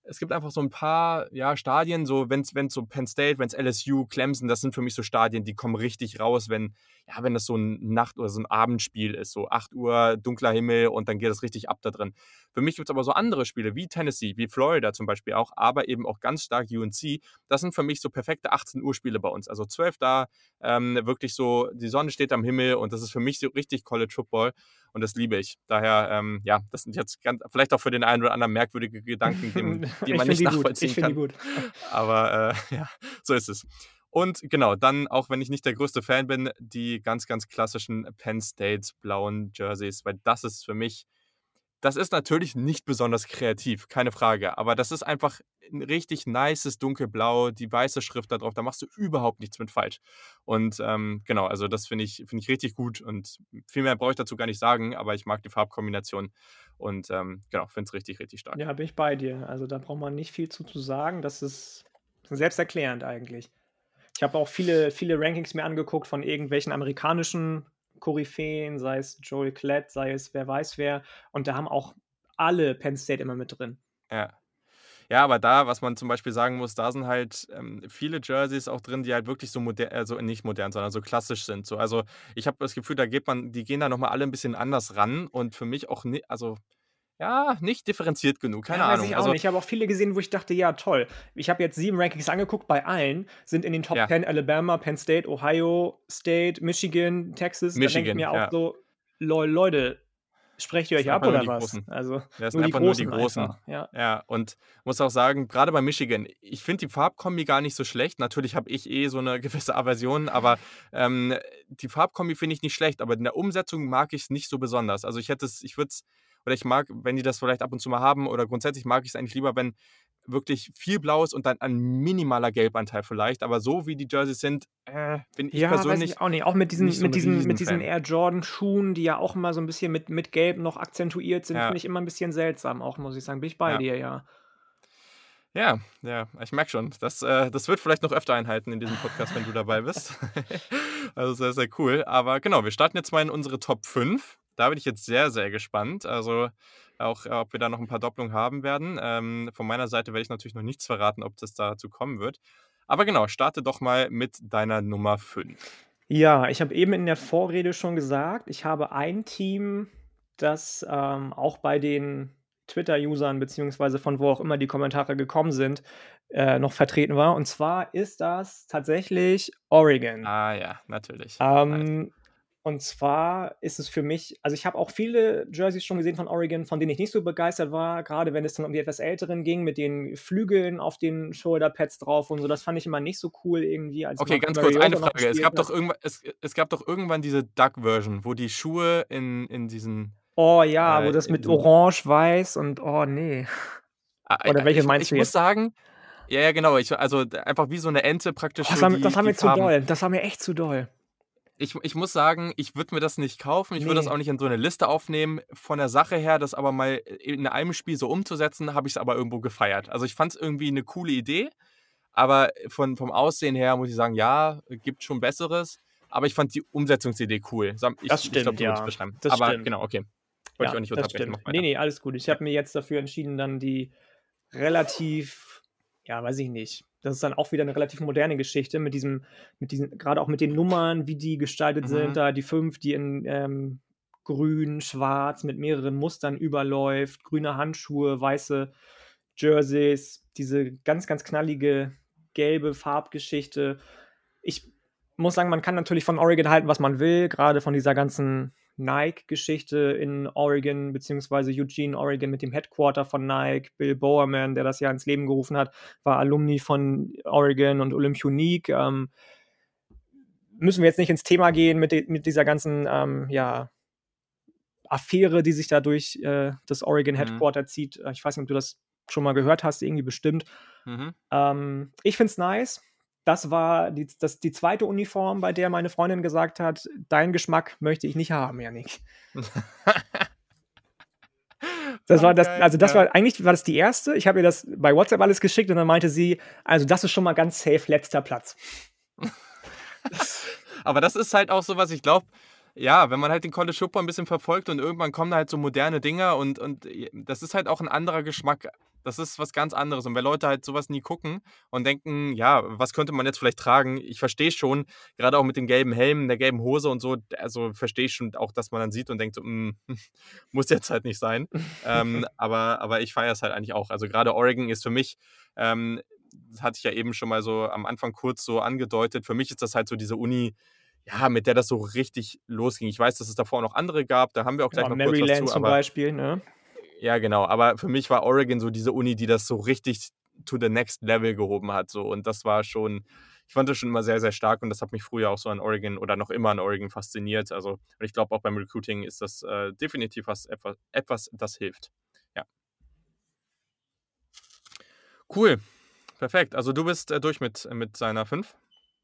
es gibt einfach so ein paar ja, Stadien, so wenn es so Penn State, wenn es LSU, Clemson, das sind für mich so Stadien, die kommen richtig raus, wenn, ja, wenn das so ein Nacht- oder so ein Abendspiel ist, so 8 Uhr, dunkler Himmel und dann geht es richtig ab da drin. Für mich gibt es aber so andere Spiele, wie Tennessee, wie Florida zum Beispiel auch, aber eben auch ganz stark UNC. Das sind für mich so perfekte 18 Uhr Spiele bei uns. Also 12 da, ähm, wirklich so, die Sonne steht am Himmel und das ist für mich so richtig College Football und das liebe ich. Daher, ähm, ja, das sind jetzt ganz, vielleicht auch für den einen oder anderen merkwürdige Gedanken, die, die Ich man nicht die gut. nachvollziehen Ich finde kann. die gut. Aber äh, ja, so ist es. Und genau, dann, auch wenn ich nicht der größte Fan bin, die ganz, ganz klassischen Penn State blauen Jerseys, weil das ist für mich, das ist natürlich nicht besonders kreativ, keine Frage, aber das ist einfach ein richtig nices dunkelblau, die weiße Schrift da drauf, da machst du überhaupt nichts mit falsch. Und ähm, genau, also das finde ich, finde ich richtig gut und viel mehr brauche ich dazu gar nicht sagen, aber ich mag die Farbkombination und ähm, genau, finde es richtig, richtig stark. Ja, bin ich bei dir. Also da braucht man nicht viel zu, zu sagen. Das ist selbsterklärend eigentlich. Ich habe auch viele, viele Rankings mir angeguckt von irgendwelchen amerikanischen Koryphäen, sei es Joel Klett, sei es wer weiß wer. Und da haben auch alle Penn State immer mit drin. Ja. Ja, aber da, was man zum Beispiel sagen muss, da sind halt ähm, viele Jerseys auch drin, die halt wirklich so modern, also nicht modern, sondern so klassisch sind. So, also ich habe das Gefühl, da geht man, die gehen da nochmal alle ein bisschen anders ran und für mich auch nicht, also ja, nicht differenziert genug, keine ja, Ahnung. Ich, auch Also nicht. ich habe auch viele gesehen, wo ich dachte, ja, toll. Ich habe jetzt sieben Rankings angeguckt, bei allen sind in den Top Ja. 10 Alabama, Penn State, Ohio State, Michigan, Texas. da denke ich Michigan, mir auch ja. so, lol, Leute, sprecht ihr euch ab oder was? Großen. Also das sind einfach nur die Großen Großen. einfach. Ja. Ja, und muss auch sagen, gerade bei Michigan, ich finde die Farbkombi gar nicht so schlecht. Natürlich habe ich eh so eine gewisse Aversion, aber ähm, die Farbkombi finde ich nicht schlecht, aber in der Umsetzung mag ich es nicht so besonders. Also ich hätte es, ich würde es, oder ich mag, wenn die das vielleicht ab und zu mal haben, oder grundsätzlich mag ich es eigentlich lieber, wenn wirklich viel Blau ist und dann ein minimaler Gelbanteil vielleicht. Aber so wie die Jerseys sind, äh, bin ich Ja, persönlich. ich auch nicht. Auch mit diesen, so mit diesen, mit diesen. Air Jordan Schuhen, die ja auch immer so ein bisschen mit, mit Gelb noch akzentuiert sind, Ja. finde ich immer ein bisschen seltsam, auch muss ich sagen. Bin ich bei Ja. dir, ja. Ja, ja, ich merke schon. Das, äh, das wird vielleicht noch öfter einhalten in diesem Podcast, wenn du dabei bist. also sehr, sehr cool. Aber genau, wir starten jetzt mal in unsere Top 5. Da bin ich jetzt sehr, sehr gespannt. Also auch, äh, ob wir da noch ein paar Doppelungen haben werden. Ähm, von meiner Seite werde ich natürlich noch nichts verraten, ob das dazu kommen wird. Aber genau, starte doch mal mit deiner Nummer 5. Ja, ich habe eben in der Vorrede schon gesagt, ich habe ein Team, das ähm, auch bei den Twitter-Usern beziehungsweise von wo auch immer die Kommentare gekommen sind, äh, noch vertreten war. Und zwar ist das tatsächlich Oregon. Ah ja, natürlich. Ähm, Und zwar ist es für mich, also ich habe auch viele Jerseys schon gesehen von Oregon, von denen ich nicht so begeistert war, gerade wenn es dann um die etwas älteren ging, mit den Flügeln auf den Shoulderpads drauf und so. Das fand ich immer nicht so cool irgendwie. Als okay, ganz kurz, eine Frage. Es gab, doch irgendwann, es, es gab doch irgendwann diese Duck-Version, wo die Schuhe in, in diesen. Oh ja, äh, wo das mit Orange, Weiß und oh nee. Ah, Oder welche ich, meinst ich du? Ich muss sagen, ja, ja, genau. Ich, also einfach wie so eine Ente praktisch. Oh, das, war, die, das war mir zu doll. Das war mir echt zu doll ich, ich muss sagen, ich würde mir das nicht kaufen. Ich nee. würde das auch nicht in so eine Liste aufnehmen. Von der Sache her, das aber mal in einem Spiel so umzusetzen, habe ich es aber irgendwo gefeiert. Also ich fand es irgendwie eine coole Idee. Aber von, vom Aussehen her muss ich sagen, ja, gibt schon Besseres. Aber ich fand die Umsetzungsidee cool. Ich, das stimmt, ich glaub, ja. Beschreiben. Das aber stimmt. genau, okay. Wollte ja, ich auch nicht unterbrechen. Nee, nee, alles gut. Ich habe mir jetzt dafür entschieden, dann die relativ, ja, weiß ich nicht, das ist dann auch wieder eine relativ moderne Geschichte mit diesem, mit diesen, gerade auch mit den Nummern, wie die gestaltet mhm. sind, da die fünf, die in ähm, grün, schwarz mit mehreren Mustern überläuft, grüne Handschuhe, weiße Jerseys, diese ganz, ganz knallige gelbe Farbgeschichte. Ich muss sagen, man kann natürlich von Oregon halten, was man will, gerade von dieser ganzen Nike-Geschichte in Oregon, beziehungsweise Eugene, Oregon mit dem Headquarter von Nike. Bill Bowerman, der das ja ins Leben gerufen hat, war Alumni von Oregon und Olympionique. Ähm, müssen wir jetzt nicht ins Thema gehen mit, de mit dieser ganzen ähm, ja, Affäre, die sich da durch äh, das Oregon mhm. Headquarter mhm. zieht. Ich weiß nicht, ob du das schon mal gehört hast, irgendwie bestimmt. Mhm. Ähm, ich finde es nice das war die, das, die zweite Uniform, bei der meine Freundin gesagt hat, dein Geschmack möchte ich nicht haben, Janik. Das war das, also das war eigentlich war das die erste. Ich habe ihr das bei WhatsApp alles geschickt und dann meinte sie, also das ist schon mal ganz safe letzter Platz. Aber das ist halt auch so was, ich glaube, ja, wenn man halt den College Football ein bisschen verfolgt und irgendwann kommen da halt so moderne Dinger und, und das ist halt auch ein anderer Geschmack das ist was ganz anderes. Und wenn Leute halt sowas nie gucken und denken, ja, was könnte man jetzt vielleicht tragen? Ich verstehe schon, gerade auch mit dem gelben Helm, der gelben Hose und so, also verstehe ich schon auch, dass man dann sieht und denkt, so, mm, muss jetzt halt nicht sein. ähm, aber, aber ich feiere es halt eigentlich auch. Also gerade Oregon ist für mich, ähm, das hatte ich ja eben schon mal so am Anfang kurz so angedeutet, für mich ist das halt so diese Uni, ja, mit der das so richtig losging. Ich weiß, dass es davor noch andere gab, da haben wir auch gleich ja, noch Maryland kurz was zu. zum Beispiel, ne? Ja, genau. Aber für mich war Oregon so diese Uni, die das so richtig to the next level gehoben hat. So. Und das war schon, ich fand das schon immer sehr, sehr stark und das hat mich früher auch so an Oregon oder noch immer an Oregon fasziniert. Also, und ich glaube auch beim Recruiting ist das äh, definitiv was, etwas, etwas, das hilft. Ja. Cool. Perfekt. Also du bist äh, durch mit, mit seiner 5.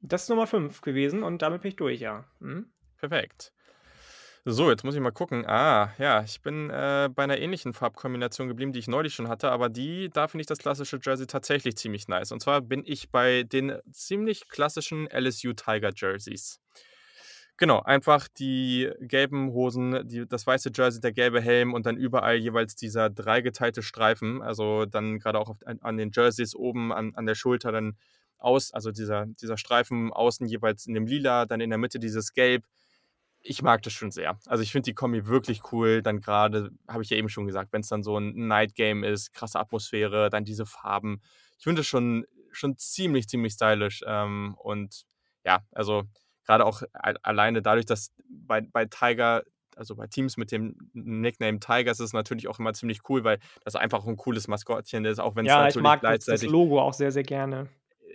Das ist Nummer 5 gewesen und damit bin ich durch, ja. Mhm. Perfekt. So, jetzt muss ich mal gucken. Ah, ja, ich bin äh, bei einer ähnlichen Farbkombination geblieben, die ich neulich schon hatte, aber die, da finde ich das klassische Jersey tatsächlich ziemlich nice. Und zwar bin ich bei den ziemlich klassischen LSU Tiger Jerseys. Genau, einfach die gelben Hosen, die, das weiße Jersey, der gelbe Helm und dann überall jeweils dieser dreigeteilte Streifen. Also dann gerade auch auf, an den Jerseys oben an, an der Schulter dann aus, also dieser, dieser Streifen außen jeweils in dem Lila, dann in der Mitte dieses Gelb ich mag das schon sehr. Also ich finde die Kombi wirklich cool. Dann gerade, habe ich ja eben schon gesagt, wenn es dann so ein Night Game ist, krasse Atmosphäre, dann diese Farben. Ich finde es schon, schon ziemlich, ziemlich stylisch. Ähm, und ja, also gerade auch alleine dadurch, dass bei, bei Tiger, also bei Teams mit dem Nickname Tigers ist es natürlich auch immer ziemlich cool, weil das einfach ein cooles Maskottchen ist, auch wenn es ja, natürlich ich mag gleichzeitig das Logo auch sehr, sehr gerne.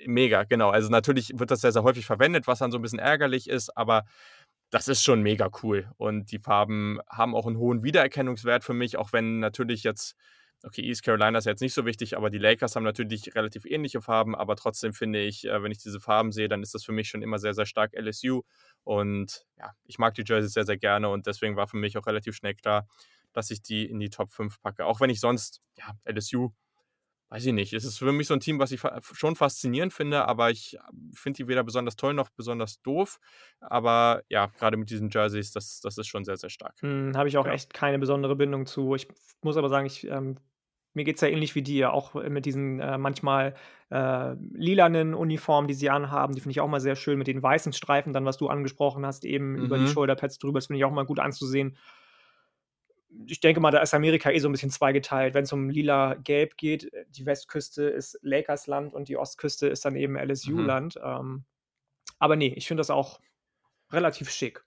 Mega, genau. Also natürlich wird das sehr, sehr häufig verwendet, was dann so ein bisschen ärgerlich ist, aber das ist schon mega cool. Und die Farben haben auch einen hohen Wiedererkennungswert für mich, auch wenn natürlich jetzt, okay, East Carolina ist jetzt nicht so wichtig, aber die Lakers haben natürlich relativ ähnliche Farben, aber trotzdem finde ich, äh, wenn ich diese Farben sehe, dann ist das für mich schon immer sehr, sehr stark LSU. Und ja, ich mag die Jerseys sehr, sehr gerne und deswegen war für mich auch relativ schnell klar, dass ich die in die Top 5 packe. Auch wenn ich sonst, ja, LSU weiß ich nicht. Es ist für mich so ein Team, was ich schon faszinierend finde, aber ich finde die weder besonders toll noch besonders doof. Aber ja, gerade mit diesen Jerseys, das, das ist schon sehr, sehr stark. Hm, Habe ich auch ja. echt keine besondere Bindung zu. Ich muss aber sagen, ich, ähm, mir geht es ja ähnlich wie dir, auch mit diesen äh, manchmal äh, lilanen Uniformen, die sie anhaben. Die finde ich auch mal sehr schön mit den weißen Streifen, dann was du angesprochen hast, eben mhm. über die mhm. Shoulderpads drüber. Das finde ich auch mal gut anzusehen ich denke mal, da ist Amerika eh so ein bisschen zweigeteilt. Wenn es um lila-gelb geht, äh, die Westküste ist Lakers-Land und die Ostküste ist dann eben LSU-Land. Mhm. Ähm, aber nee, ich finde das auch relativ schick.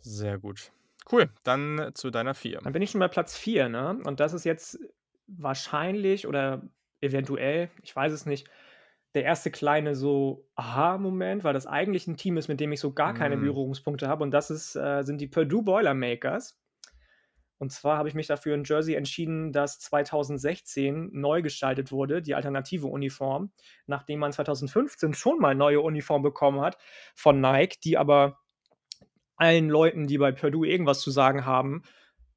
Sehr gut. Cool, dann zu deiner 4. Dann bin ich schon bei Platz 4, ne? Und das ist jetzt wahrscheinlich oder eventuell, ich weiß es nicht, der erste kleine so Aha-Moment, weil das eigentlich ein Team ist, mit dem ich so gar keine Mm. Berührungspunkte habe und das ist, äh, sind die Purdue Boilermakers. Und zwar habe ich mich dafür ein Jersey entschieden, das 2016 neu gestaltet wurde, die alternative Uniform, nachdem man 2015 schon mal neue Uniform bekommen hat von Nike, die aber allen Leuten, die bei Purdue irgendwas zu sagen haben,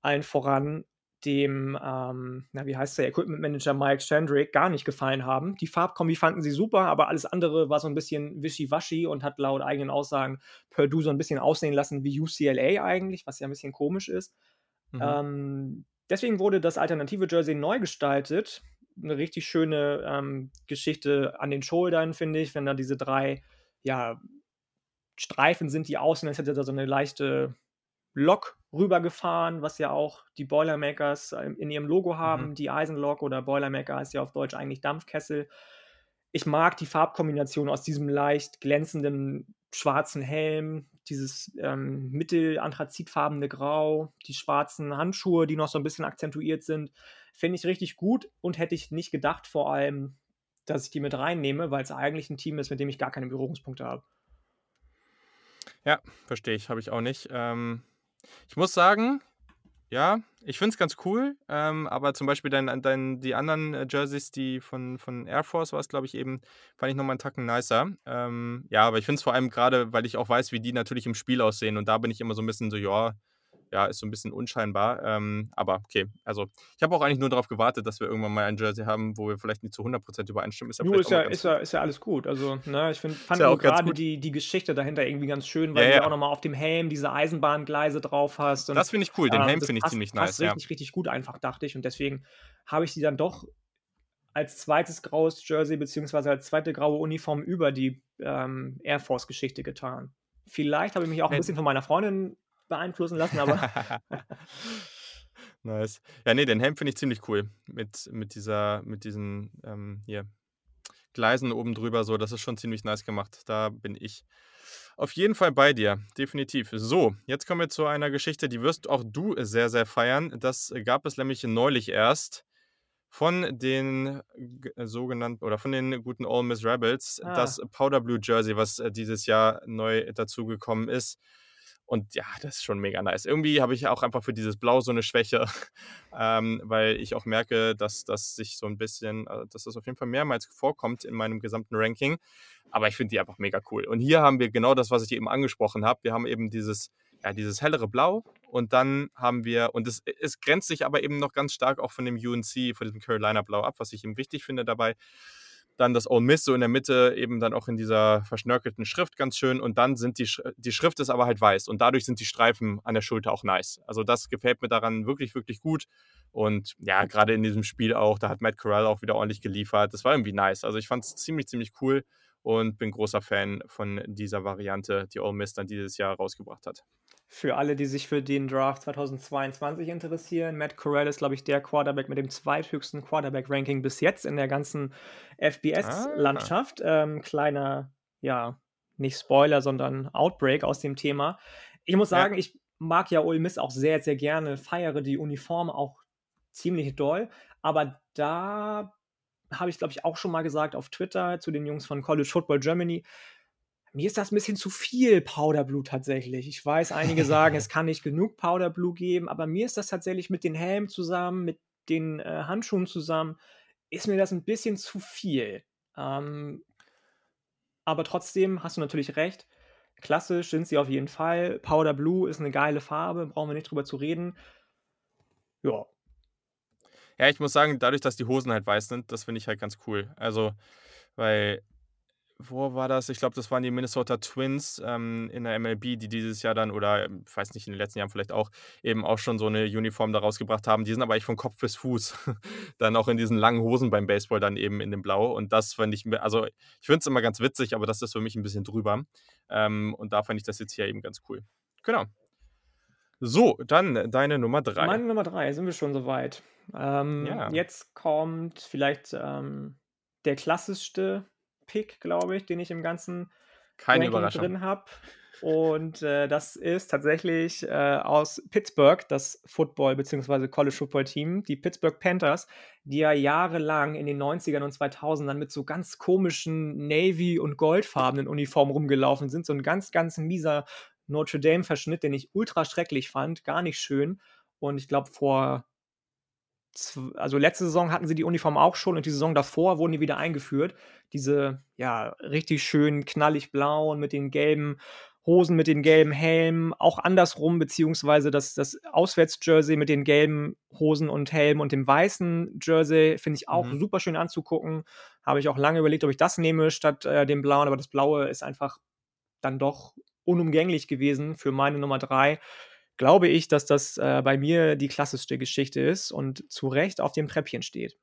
allen voran dem, ähm, na, wie heißt der, Equipment Manager Mike Chandrick, gar nicht gefallen haben. Die Farbkombi fanden sie super, aber alles andere war so ein bisschen wischiwaschi und hat laut eigenen Aussagen Purdue so ein bisschen aussehen lassen wie UCLA eigentlich, was ja ein bisschen komisch ist. Mhm. Ähm, deswegen wurde das alternative Jersey neu gestaltet. Eine richtig schöne ähm, Geschichte an den Schultern, finde ich, wenn da diese drei ja, Streifen sind, die außen, als hätte da so eine leichte Lok rübergefahren, was ja auch die Boilermakers ähm, in ihrem Logo haben. Mhm. Die Eisenlok oder Boilermaker heißt ja auf Deutsch eigentlich Dampfkessel. Ich mag die Farbkombination aus diesem leicht glänzenden schwarzen Helm, dieses ähm, mittelanthrazitfarbene Grau, die schwarzen Handschuhe, die noch so ein bisschen akzentuiert sind. Finde ich richtig gut und hätte ich nicht gedacht, vor allem, dass ich die mit reinnehme, weil es eigentlich ein Team ist, mit dem ich gar keine Berührungspunkte habe. Ja, verstehe ich, habe ich auch nicht. Ähm, ich muss sagen, ja, ich finde es ganz cool, ähm, aber zum Beispiel dein, dein, die anderen äh, Jerseys, die von, von Air Force war es, glaube ich, eben, fand ich nochmal einen Tacken nicer. Ähm, ja, aber ich finde es vor allem gerade, weil ich auch weiß, wie die natürlich im Spiel aussehen und da bin ich immer so ein bisschen so, ja, ja, ist so ein bisschen unscheinbar. Ähm, aber okay, also ich habe auch eigentlich nur darauf gewartet, dass wir irgendwann mal ein Jersey haben, wo wir vielleicht nicht zu 100% übereinstimmen. Ist ja, ist ja, ist ja, ist ja alles gut. Also, ne, ich find, fand ja gerade die, die Geschichte dahinter irgendwie ganz schön, weil ja, du auch nochmal auf dem Helm diese Eisenbahngleise drauf hast. Und, das finde ich cool, den ähm, Helm das finde ich ziemlich nice. richtig, ja. richtig gut einfach, dachte ich. Und deswegen habe ich die dann doch als zweites graues Jersey beziehungsweise als zweite graue Uniform über die ähm, Air Force-Geschichte getan. Vielleicht habe ich mich auch ein bisschen von meiner Freundin beeinflussen lassen, aber. nice. Ja, nee, den Helm finde ich ziemlich cool. Mit, mit dieser, mit diesen ähm, hier, Gleisen oben drüber, so, das ist schon ziemlich nice gemacht. Da bin ich auf jeden Fall bei dir, definitiv. So, jetzt kommen wir zu einer Geschichte, die wirst auch du sehr, sehr feiern. Das gab es nämlich neulich erst von den sogenannten oder von den guten Ole Miss Rebels, ah. das Powder Blue Jersey, was dieses Jahr neu dazugekommen ist. Und ja, das ist schon mega nice. Irgendwie habe ich auch einfach für dieses Blau so eine Schwäche, ähm, weil ich auch merke, dass das sich so ein bisschen, äh, dass das auf jeden Fall mehrmals vorkommt in meinem gesamten Ranking. Aber ich finde die einfach mega cool. Und hier haben wir genau das, was ich eben angesprochen habe. Wir haben eben dieses, ja, dieses hellere Blau und dann haben wir, und es, es grenzt sich aber eben noch ganz stark auch von dem UNC, von diesem Carolina Blau ab, was ich eben wichtig finde dabei dann das Ole Miss so in der Mitte eben dann auch in dieser verschnörkelten Schrift ganz schön und dann sind die, die Schrift ist aber halt weiß und dadurch sind die Streifen an der Schulter auch nice. Also das gefällt mir daran wirklich, wirklich gut und ja, gerade in diesem Spiel auch, da hat Matt Corral auch wieder ordentlich geliefert. Das war irgendwie nice. Also ich fand es ziemlich, ziemlich cool und bin großer Fan von dieser Variante, die Ole Miss dann dieses Jahr rausgebracht hat. Für alle, die sich für den Draft 2022 interessieren, Matt Corral ist, glaube ich, der Quarterback mit dem zweithöchsten Quarterback-Ranking bis jetzt in der ganzen FBS-Landschaft. Ah. Ähm, kleiner, ja, nicht Spoiler, sondern Outbreak aus dem Thema. Ich muss sagen, ja. ich mag ja Ole Miss auch sehr, sehr gerne, feiere die Uniform auch ziemlich doll, aber da habe ich, glaube ich, auch schon mal gesagt auf Twitter zu den Jungs von College Football Germany, mir ist das ein bisschen zu viel Powder Blue tatsächlich. Ich weiß, einige sagen, es kann nicht genug Powder Blue geben, aber mir ist das tatsächlich mit den Helmen zusammen, mit den äh, Handschuhen zusammen, ist mir das ein bisschen zu viel. Ähm, aber trotzdem hast du natürlich recht. Klassisch sind sie auf jeden Fall. Powder Blue ist eine geile Farbe, brauchen wir nicht drüber zu reden. Ja. Ja, ich muss sagen, dadurch, dass die Hosen halt weiß sind, das finde ich halt ganz cool. Also, weil wo war das? Ich glaube, das waren die Minnesota Twins ähm, in der MLB, die dieses Jahr dann, oder ich weiß nicht, in den letzten Jahren vielleicht auch, eben auch schon so eine Uniform da rausgebracht haben. Die sind aber eigentlich von Kopf bis Fuß. dann auch in diesen langen Hosen beim Baseball dann eben in dem Blau. Und das fand ich, also ich finde es immer ganz witzig, aber das ist für mich ein bisschen drüber. Ähm, und da fand ich das jetzt hier eben ganz cool. Genau. So, dann deine Nummer drei. Meine Nummer drei, sind wir schon soweit. Ähm, Ja. Jetzt kommt vielleicht ähm, der klassischste Pick, glaube ich, den ich im ganzen Keine Ranking Überraschung. drin habe. Und äh, das ist tatsächlich äh, aus Pittsburgh, das Football- bzw. College-Football-Team, die Pittsburgh Panthers, die ja jahrelang in den 90ern und 2000ern mit so ganz komischen Navy- und goldfarbenen Uniformen rumgelaufen sind. So ein ganz, ganz mieser Notre Dame-Verschnitt, den ich ultra schrecklich fand, gar nicht schön. Und ich glaube, vor also letzte Saison hatten sie die Uniform auch schon und die Saison davor wurden die wieder eingeführt. Diese, ja, richtig schön knallig blau und mit den gelben Hosen, mit den gelben Helmen, auch andersrum, beziehungsweise das, das Auswärtsjersey mit den gelben Hosen und Helmen und dem weißen Jersey finde ich auch mhm. super schön anzugucken. Habe ich auch lange überlegt, ob ich das nehme statt äh, dem blauen, aber das blaue ist einfach dann doch unumgänglich gewesen für meine Nummer drei glaube ich, dass das äh, bei mir die klassischste Geschichte ist und zu Recht auf dem Treppchen steht.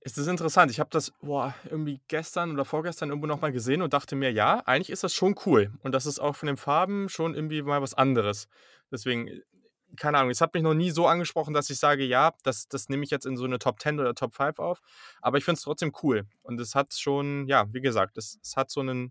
Es ist interessant. Ich habe das boah, irgendwie gestern oder vorgestern irgendwo nochmal gesehen und dachte mir, ja, eigentlich ist das schon cool. Und das ist auch von den Farben schon irgendwie mal was anderes. Deswegen, keine Ahnung, es hat mich noch nie so angesprochen, dass ich sage, ja, das, das nehme ich jetzt in so eine Top 10 oder Top 5 auf. Aber ich finde es trotzdem cool. Und es hat schon, ja, wie gesagt, es, es hat so einen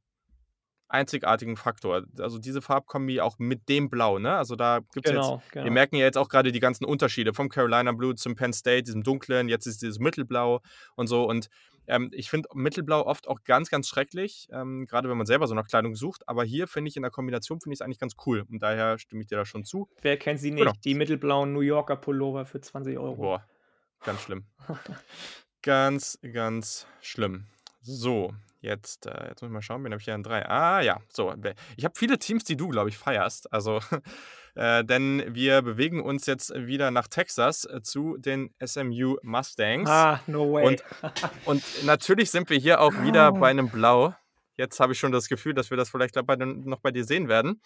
einzigartigen Faktor. Also diese Farbkombi auch mit dem Blau, ne? Also da gibt es genau, jetzt, genau. wir merken ja jetzt auch gerade die ganzen Unterschiede vom Carolina Blue zum Penn State, diesem dunklen, jetzt ist dieses Mittelblau und so. Und ähm, ich finde Mittelblau oft auch ganz, ganz schrecklich, ähm, gerade wenn man selber so nach Kleidung sucht. Aber hier finde ich in der Kombination finde ich es eigentlich ganz cool. Und daher stimme ich dir da schon zu. Wer kennt sie nicht? Genau. Die mittelblauen New Yorker Pullover für 20 Euro. Boah, ganz schlimm. ganz, ganz schlimm. So, Jetzt, äh, jetzt muss ich mal schauen, wen habe ich hier an drei? Ah ja, so. Ich habe viele Teams, die du, glaube ich, feierst. Also, äh, denn wir bewegen uns jetzt wieder nach Texas äh, zu den SMU Mustangs. Ah, no way. Und, und natürlich sind wir hier auch wieder bei einem Blau. Jetzt habe ich schon das Gefühl, dass wir das vielleicht bei, noch bei dir sehen werden.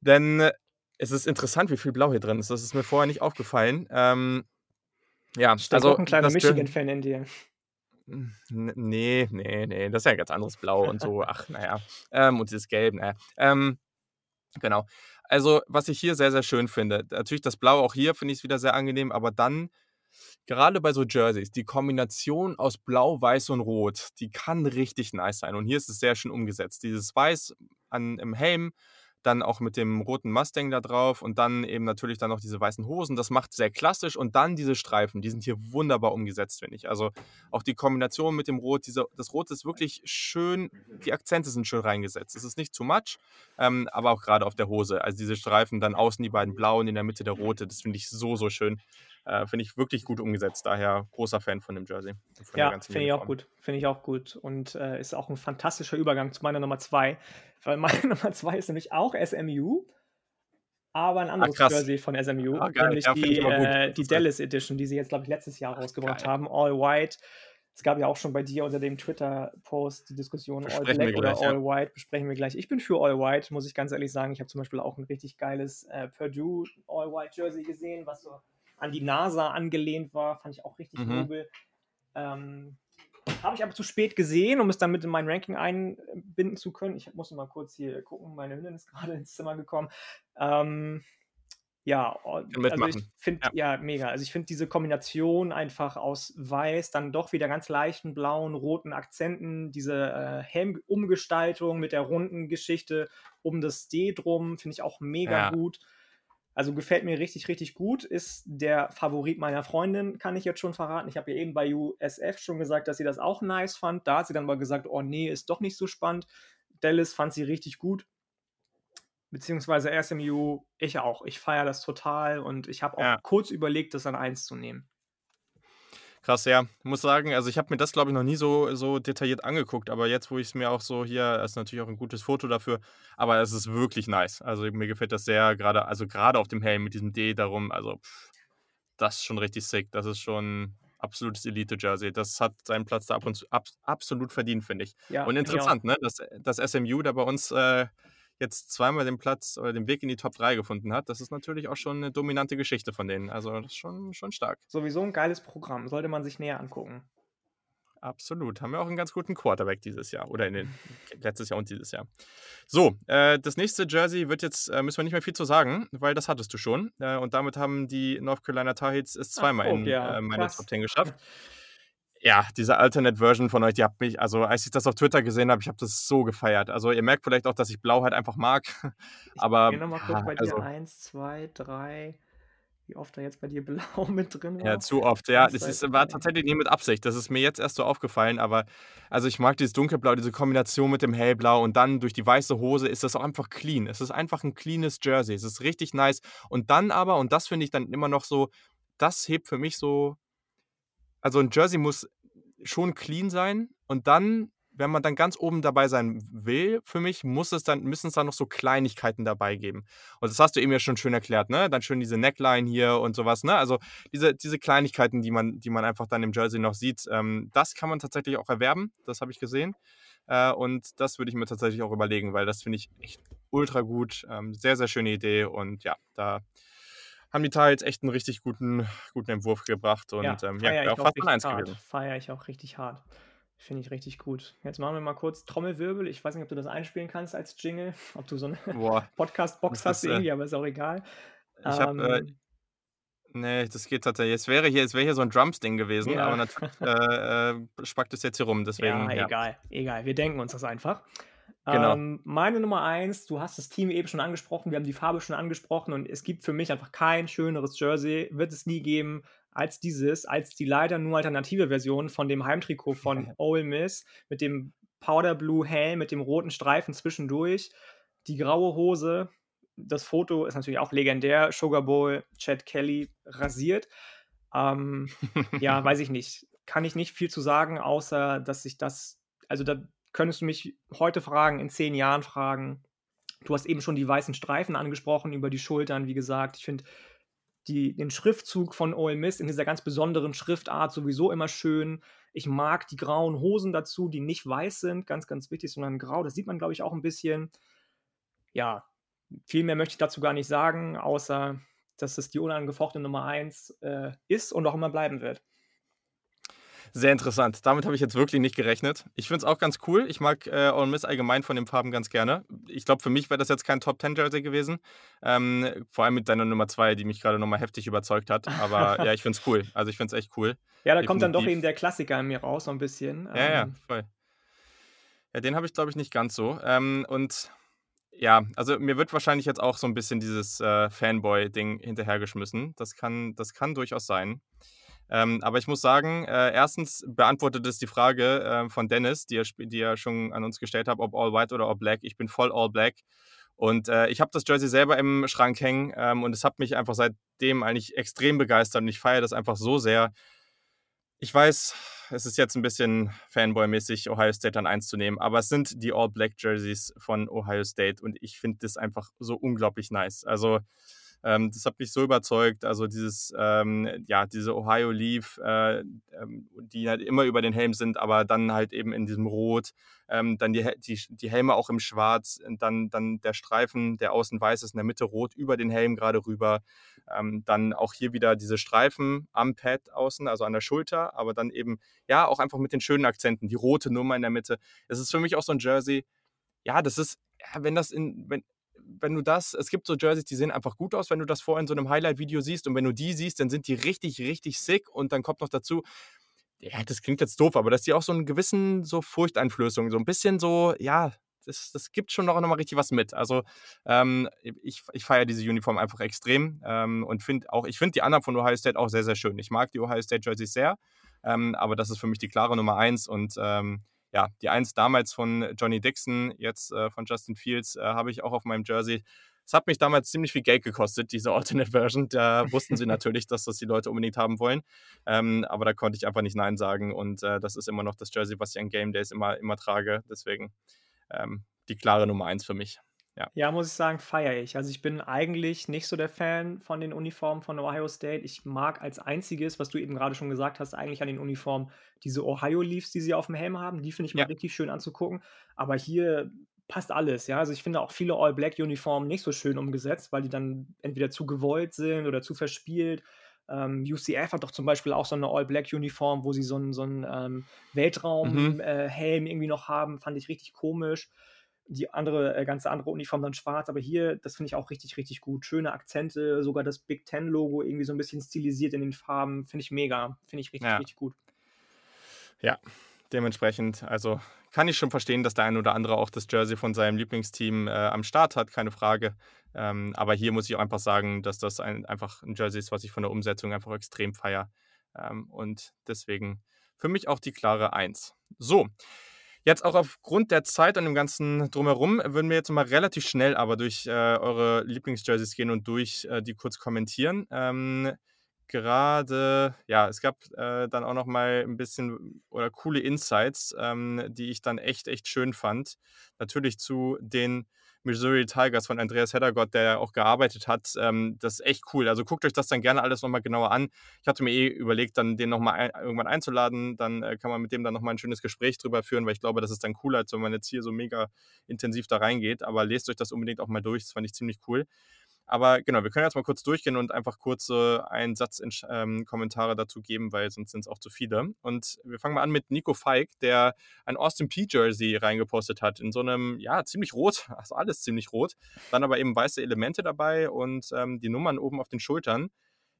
Denn äh, es ist interessant, wie viel Blau hier drin ist. Das ist mir vorher nicht aufgefallen. Ähm, ja, Steckt also. auch ein kleiner Michigan-Fan in dir. Nee, nee, nee, das ist ja ein ganz anderes Blau und so. Ach, naja. Ähm, und dieses Gelb, naja. Ähm, genau. Also, was ich hier sehr, sehr schön finde, natürlich das Blau auch hier finde ich es wieder sehr angenehm, aber dann, gerade bei so Jerseys, die Kombination aus Blau, Weiß und Rot, die kann richtig nice sein. Und hier ist es sehr schön umgesetzt. Dieses Weiß an, im Helm, dann auch mit dem roten Mustang da drauf und dann eben natürlich dann noch diese weißen Hosen. Das macht sehr klassisch und dann diese Streifen, die sind hier wunderbar umgesetzt, finde ich. Also auch die Kombination mit dem Rot, diese, das Rot ist wirklich schön, die Akzente sind schön reingesetzt. Es ist nicht too much, ähm, aber auch gerade auf der Hose. Also diese Streifen, dann außen die beiden blauen, in der Mitte der rote, das finde ich so, so schön. Äh, finde ich wirklich gut umgesetzt. Daher großer Fan von dem Jersey. Ja, finde ich auch gut. Finde ich auch gut. Und äh, ist auch ein fantastischer Übergang zu meiner Nummer zwei. Weil meine Nummer zwei ist nämlich auch SMU, aber ein anderes Ach, Jersey von SMU, ah, nämlich ja, die, äh, die Dallas Edition, die sie jetzt, glaube ich, letztes Jahr rausgebracht geil. haben. All White. Es gab ja auch schon bei dir unter dem Twitter-Post die Diskussion All Black oder gleich, All ja. White. Besprechen wir gleich. Ich bin für All White, muss ich ganz ehrlich sagen. Ich habe zum Beispiel auch ein richtig geiles äh, Purdue All White Jersey gesehen, was so an die NASA angelehnt war. Fand ich auch richtig mhm. nobel. Ähm, habe ich aber zu spät gesehen, um es dann mit in mein Ranking einbinden zu können. Ich muss mal kurz hier gucken. Meine Hündin ist gerade ins Zimmer gekommen. Ähm, ja, also ich finde, ja. ja. mega. Also ich finde diese Kombination einfach aus weiß, dann doch wieder ganz leichten blauen, roten Akzenten, diese äh, Helmumgestaltung mit der runden Geschichte um das D drum, finde ich auch mega ja. gut. Also gefällt mir richtig, richtig gut. Ist der Favorit meiner Freundin, kann ich jetzt schon verraten. Ich habe ja eben bei USF schon gesagt, dass sie das auch nice fand. Da hat sie dann mal gesagt, oh nee, ist doch nicht so spannend. Dallas fand sie richtig gut. Beziehungsweise SMU, ich auch. Ich feiere das total und ich habe auch ja. kurz überlegt, das an eins zu nehmen. Krass, ja. Ich muss sagen, also ich habe mir das, glaube ich, noch nie so, so detailliert angeguckt, aber jetzt, wo ich es mir auch so hier, ist natürlich auch ein gutes Foto dafür, aber es ist wirklich nice. Also mir gefällt das sehr, gerade, also gerade auf dem Helm mit diesem D darum, also pff, das ist schon richtig sick. Das ist schon absolutes Elite-Jersey. Das hat seinen Platz da ab und zu ab, absolut verdient, finde ich. Ja, und interessant, ne, dass das SMU da bei uns äh, jetzt zweimal den Platz oder den Weg in die Top 3 gefunden hat, das ist natürlich auch schon eine dominante Geschichte von denen. Also das ist schon, schon stark. Sowieso ein geiles Programm, sollte man sich näher angucken. Absolut. Haben wir auch einen ganz guten Quarterback dieses Jahr oder in den, letztes Jahr und dieses Jahr. So, äh, das nächste Jersey wird jetzt, äh, müssen wir nicht mehr viel zu sagen, weil das hattest du schon. Äh, und damit haben die North Carolina Tar Heels es zweimal Ach, oh, in ja, äh, meine Top 10 geschafft. ja, diese Alternate-Version von euch, die habt mich, also als ich das auf Twitter gesehen habe, ich habe das so gefeiert. Also ihr merkt vielleicht auch, dass ich Blau halt einfach mag. Aber. Ich nochmal kurz bei dir. Also, eins, zwei, drei. Wie oft da jetzt bei dir Blau mit drin war? Ja, zu oft. Ja, das ist, war tatsächlich nicht mit Absicht. Das ist mir jetzt erst so aufgefallen. Aber also ich mag dieses Dunkelblau, diese Kombination mit dem Hellblau und dann durch die weiße Hose ist das auch einfach clean. Es ist einfach ein cleanes Jersey. Es ist richtig nice. Und dann aber, und das finde ich dann immer noch so, das hebt für mich so also ein Jersey muss schon clean sein und dann, wenn man dann ganz oben dabei sein will, für mich, muss es dann, müssen es dann noch so Kleinigkeiten dabei geben. Und das hast du eben ja schon schön erklärt, ne? Dann schön diese Neckline hier und sowas, ne? Also diese, diese Kleinigkeiten, die man, die man einfach dann im Jersey noch sieht, ähm, das kann man tatsächlich auch erwerben, das habe ich gesehen. Äh, und das würde ich mir tatsächlich auch überlegen, weil das finde ich echt ultra gut. Ähm, sehr, sehr schöne Idee und ja, da haben die Teils echt einen richtig guten, guten Entwurf gebracht und ja, ähm, ja, auch fast ein Eins gewesen. Feiere ich auch richtig hart. Finde ich richtig gut. Jetzt machen wir mal kurz Trommelwirbel. Ich weiß nicht, ob du das einspielen kannst als Jingle, ob du so eine Podcast-Box hast ist, irgendwie, äh, aber ist auch egal. Ich ähm, habe. Äh, nee, das geht tatsächlich. Es wäre hier, hier so ein Drums-Ding gewesen, ja. aber natürlich äh, äh, spackt es jetzt hier rum. Deswegen, ja, ja, egal, egal. Wir denken uns das einfach. Genau. Ähm, meine Nummer eins, du hast das Team eben schon angesprochen, wir haben die Farbe schon angesprochen und es gibt für mich einfach kein schöneres Jersey, wird es nie geben als dieses, als die leider nur alternative Version von dem Heimtrikot von Ole Miss mit dem Powder Blue Helm mit dem roten Streifen zwischendurch, die graue Hose. Das Foto ist natürlich auch legendär. Sugar Bowl, Chad Kelly rasiert. Ähm, ja, weiß ich nicht. Kann ich nicht viel zu sagen, außer dass sich das, also da könntest du mich heute fragen, in zehn Jahren fragen. Du hast eben schon die weißen Streifen angesprochen über die Schultern, wie gesagt. Ich finde den Schriftzug von Ole Miss in dieser ganz besonderen Schriftart sowieso immer schön. Ich mag die grauen Hosen dazu, die nicht weiß sind, ganz, ganz wichtig, sondern grau. Das sieht man, glaube ich, auch ein bisschen. Ja, viel mehr möchte ich dazu gar nicht sagen, außer dass es die unangefochtene Nummer 1 äh, ist und auch immer bleiben wird. Sehr interessant. Damit habe ich jetzt wirklich nicht gerechnet. Ich finde es auch ganz cool. Ich mag äh, Ole Miss allgemein von den Farben ganz gerne. Ich glaube, für mich wäre das jetzt kein Top 10 Jersey gewesen. Ähm, vor allem mit deiner Nummer 2, die mich gerade nochmal heftig überzeugt hat. Aber ja, ich finde es cool. Also ich finde es echt cool. Ja, da Definitiv. kommt dann doch eben der Klassiker in mir raus, so ein bisschen. Ja, ähm. ja, voll. Ja, den habe ich, glaube ich, nicht ganz so. Ähm, und ja, also mir wird wahrscheinlich jetzt auch so ein bisschen dieses äh, Fanboy-Ding hinterhergeschmissen. Das kann, das kann durchaus sein. Ähm, aber ich muss sagen, äh, erstens beantwortet es die Frage äh, von Dennis, die er, die er schon an uns gestellt hat, ob All White oder All Black. Ich bin voll All Black. Und äh, ich habe das Jersey selber im Schrank hängen ähm, und es hat mich einfach seitdem eigentlich extrem begeistert und ich feiere das einfach so sehr. Ich weiß, es ist jetzt ein bisschen Fanboy-mäßig, Ohio State an 1 zu nehmen, aber es sind die All Black Jerseys von Ohio State und ich finde das einfach so unglaublich nice. Also ähm, das hat mich so überzeugt. Also dieses, ähm, ja, diese Ohio Leaf, äh, ähm, die halt immer über den Helm sind, aber dann halt eben in diesem Rot, ähm, dann die, die, die Helme auch im Schwarz, dann, dann der Streifen, der außen weiß ist, in der Mitte rot über den Helm gerade rüber. Ähm, dann auch hier wieder diese Streifen am Pad außen, also an der Schulter, aber dann eben, ja, auch einfach mit den schönen Akzenten, die rote Nummer in der Mitte. Es ist für mich auch so ein Jersey, ja, das ist, wenn das in, wenn, wenn du das, es gibt so Jerseys, die sehen einfach gut aus, wenn du das vorher in so einem Highlight-Video siehst und wenn du die siehst, dann sind die richtig, richtig sick und dann kommt noch dazu, ja, das klingt jetzt doof, aber dass die auch so einen gewissen so Furchteinflößung, so ein bisschen so, ja, das, das gibt schon noch, noch mal richtig was mit. Also ähm, ich, ich feiere diese Uniform einfach extrem ähm, und finde auch, ich finde die anderen von Ohio State auch sehr, sehr schön. Ich mag die Ohio State Jerseys sehr, ähm, aber das ist für mich die klare Nummer eins und ähm, ja, die Eins damals von Johnny Dixon, jetzt äh, von Justin Fields, äh, habe ich auch auf meinem Jersey. Es hat mich damals ziemlich viel Geld gekostet, diese Alternate Version. Da wussten sie natürlich, dass das die Leute unbedingt haben wollen. Ähm, aber da konnte ich einfach nicht Nein sagen. Und äh, das ist immer noch das Jersey, was ich an Game Days immer, immer trage. Deswegen ähm, die klare Nummer eins für mich. Ja. ja, muss ich sagen, feiere ich. Also ich bin eigentlich nicht so der Fan von den Uniformen von Ohio State. Ich mag als einziges, was du eben gerade schon gesagt hast, eigentlich an den Uniformen diese Ohio Leafs, die sie auf dem Helm haben. Die finde ich mal ja. richtig schön anzugucken. Aber hier passt alles, ja. Also ich finde auch viele All-Black-Uniformen nicht so schön umgesetzt, weil die dann entweder zu gewollt sind oder zu verspielt. Ähm, UCF hat doch zum Beispiel auch so eine All-Black-Uniform, wo sie so einen, so einen ähm, Weltraumhelm mhm. äh, irgendwie noch haben. Fand ich richtig komisch die andere, äh, ganze andere Uniform dann schwarz, aber hier, das finde ich auch richtig, richtig gut. Schöne Akzente, sogar das Big Ten-Logo irgendwie so ein bisschen stilisiert in den Farben, finde ich mega, finde ich richtig, ja. richtig gut. Ja, dementsprechend, also kann ich schon verstehen, dass der ein oder andere auch das Jersey von seinem Lieblingsteam äh, am Start hat, keine Frage. Ähm, aber hier muss ich auch einfach sagen, dass das ein, einfach ein Jersey ist, was ich von der Umsetzung einfach extrem feier. Ähm, und deswegen für mich auch die klare Eins. So, Jetzt auch aufgrund der Zeit und dem ganzen Drumherum würden wir jetzt mal relativ schnell aber durch äh, eure Lieblingsjerseys gehen und durch äh, die kurz kommentieren. Ähm, gerade, ja, es gab äh, dann auch noch mal ein bisschen oder coole Insights, ähm, die ich dann echt, echt schön fand. Natürlich zu den Missouri Tigers von Andreas Heddergott, der auch gearbeitet hat. Ähm, das ist echt cool. Also guckt euch das dann gerne alles nochmal genauer an. Ich hatte mir eh überlegt, dann den nochmal ein, irgendwann einzuladen. Dann äh, kann man mit dem dann nochmal ein schönes Gespräch drüber führen, weil ich glaube, das ist dann cooler, als wenn man jetzt hier so mega intensiv da reingeht. Aber lest euch das unbedingt auch mal durch. Das fand ich ziemlich cool. Aber genau, wir können jetzt mal kurz durchgehen und einfach kurze Satz in ähm, Kommentare dazu geben, weil sonst sind es auch zu viele. Und wir fangen mal an mit Nico Feig, der ein Austin P Jersey reingepostet hat in so einem, ja, ziemlich rot, also alles ziemlich rot. Dann aber eben weiße Elemente dabei und ähm, die Nummern oben auf den Schultern.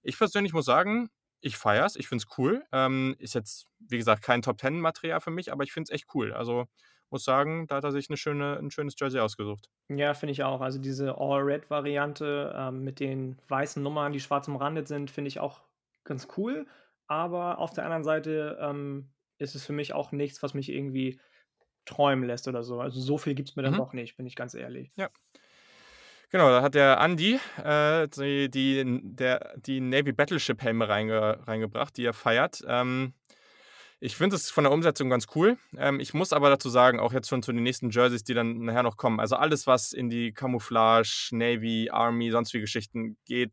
Ich persönlich muss sagen, ich feiere es, ich finde es cool. Ähm, ist jetzt, wie gesagt, kein Top Ten Material für mich, aber ich finde es echt cool. Also muss sagen, da hat er sich eine schöne, ein schönes Jersey ausgesucht. Ja, finde ich auch. Also diese All-Red-Variante ähm, mit den weißen Nummern, die schwarz umrandet sind, finde ich auch ganz cool. Aber auf der anderen Seite ähm, ist es für mich auch nichts, was mich irgendwie träumen lässt oder so. Also so viel gibt es mir dann mhm. doch nicht, bin ich ganz ehrlich. Ja. Genau, da hat der Andy äh, die, die, der, die Navy Battleship Helme reinge, reingebracht, die er feiert. Ähm, ich finde es von der Umsetzung ganz cool. Ähm, ich muss aber dazu sagen, auch jetzt schon zu den nächsten Jerseys, die dann nachher noch kommen. Also alles, was in die Camouflage, Navy, Army, sonst wie Geschichten geht,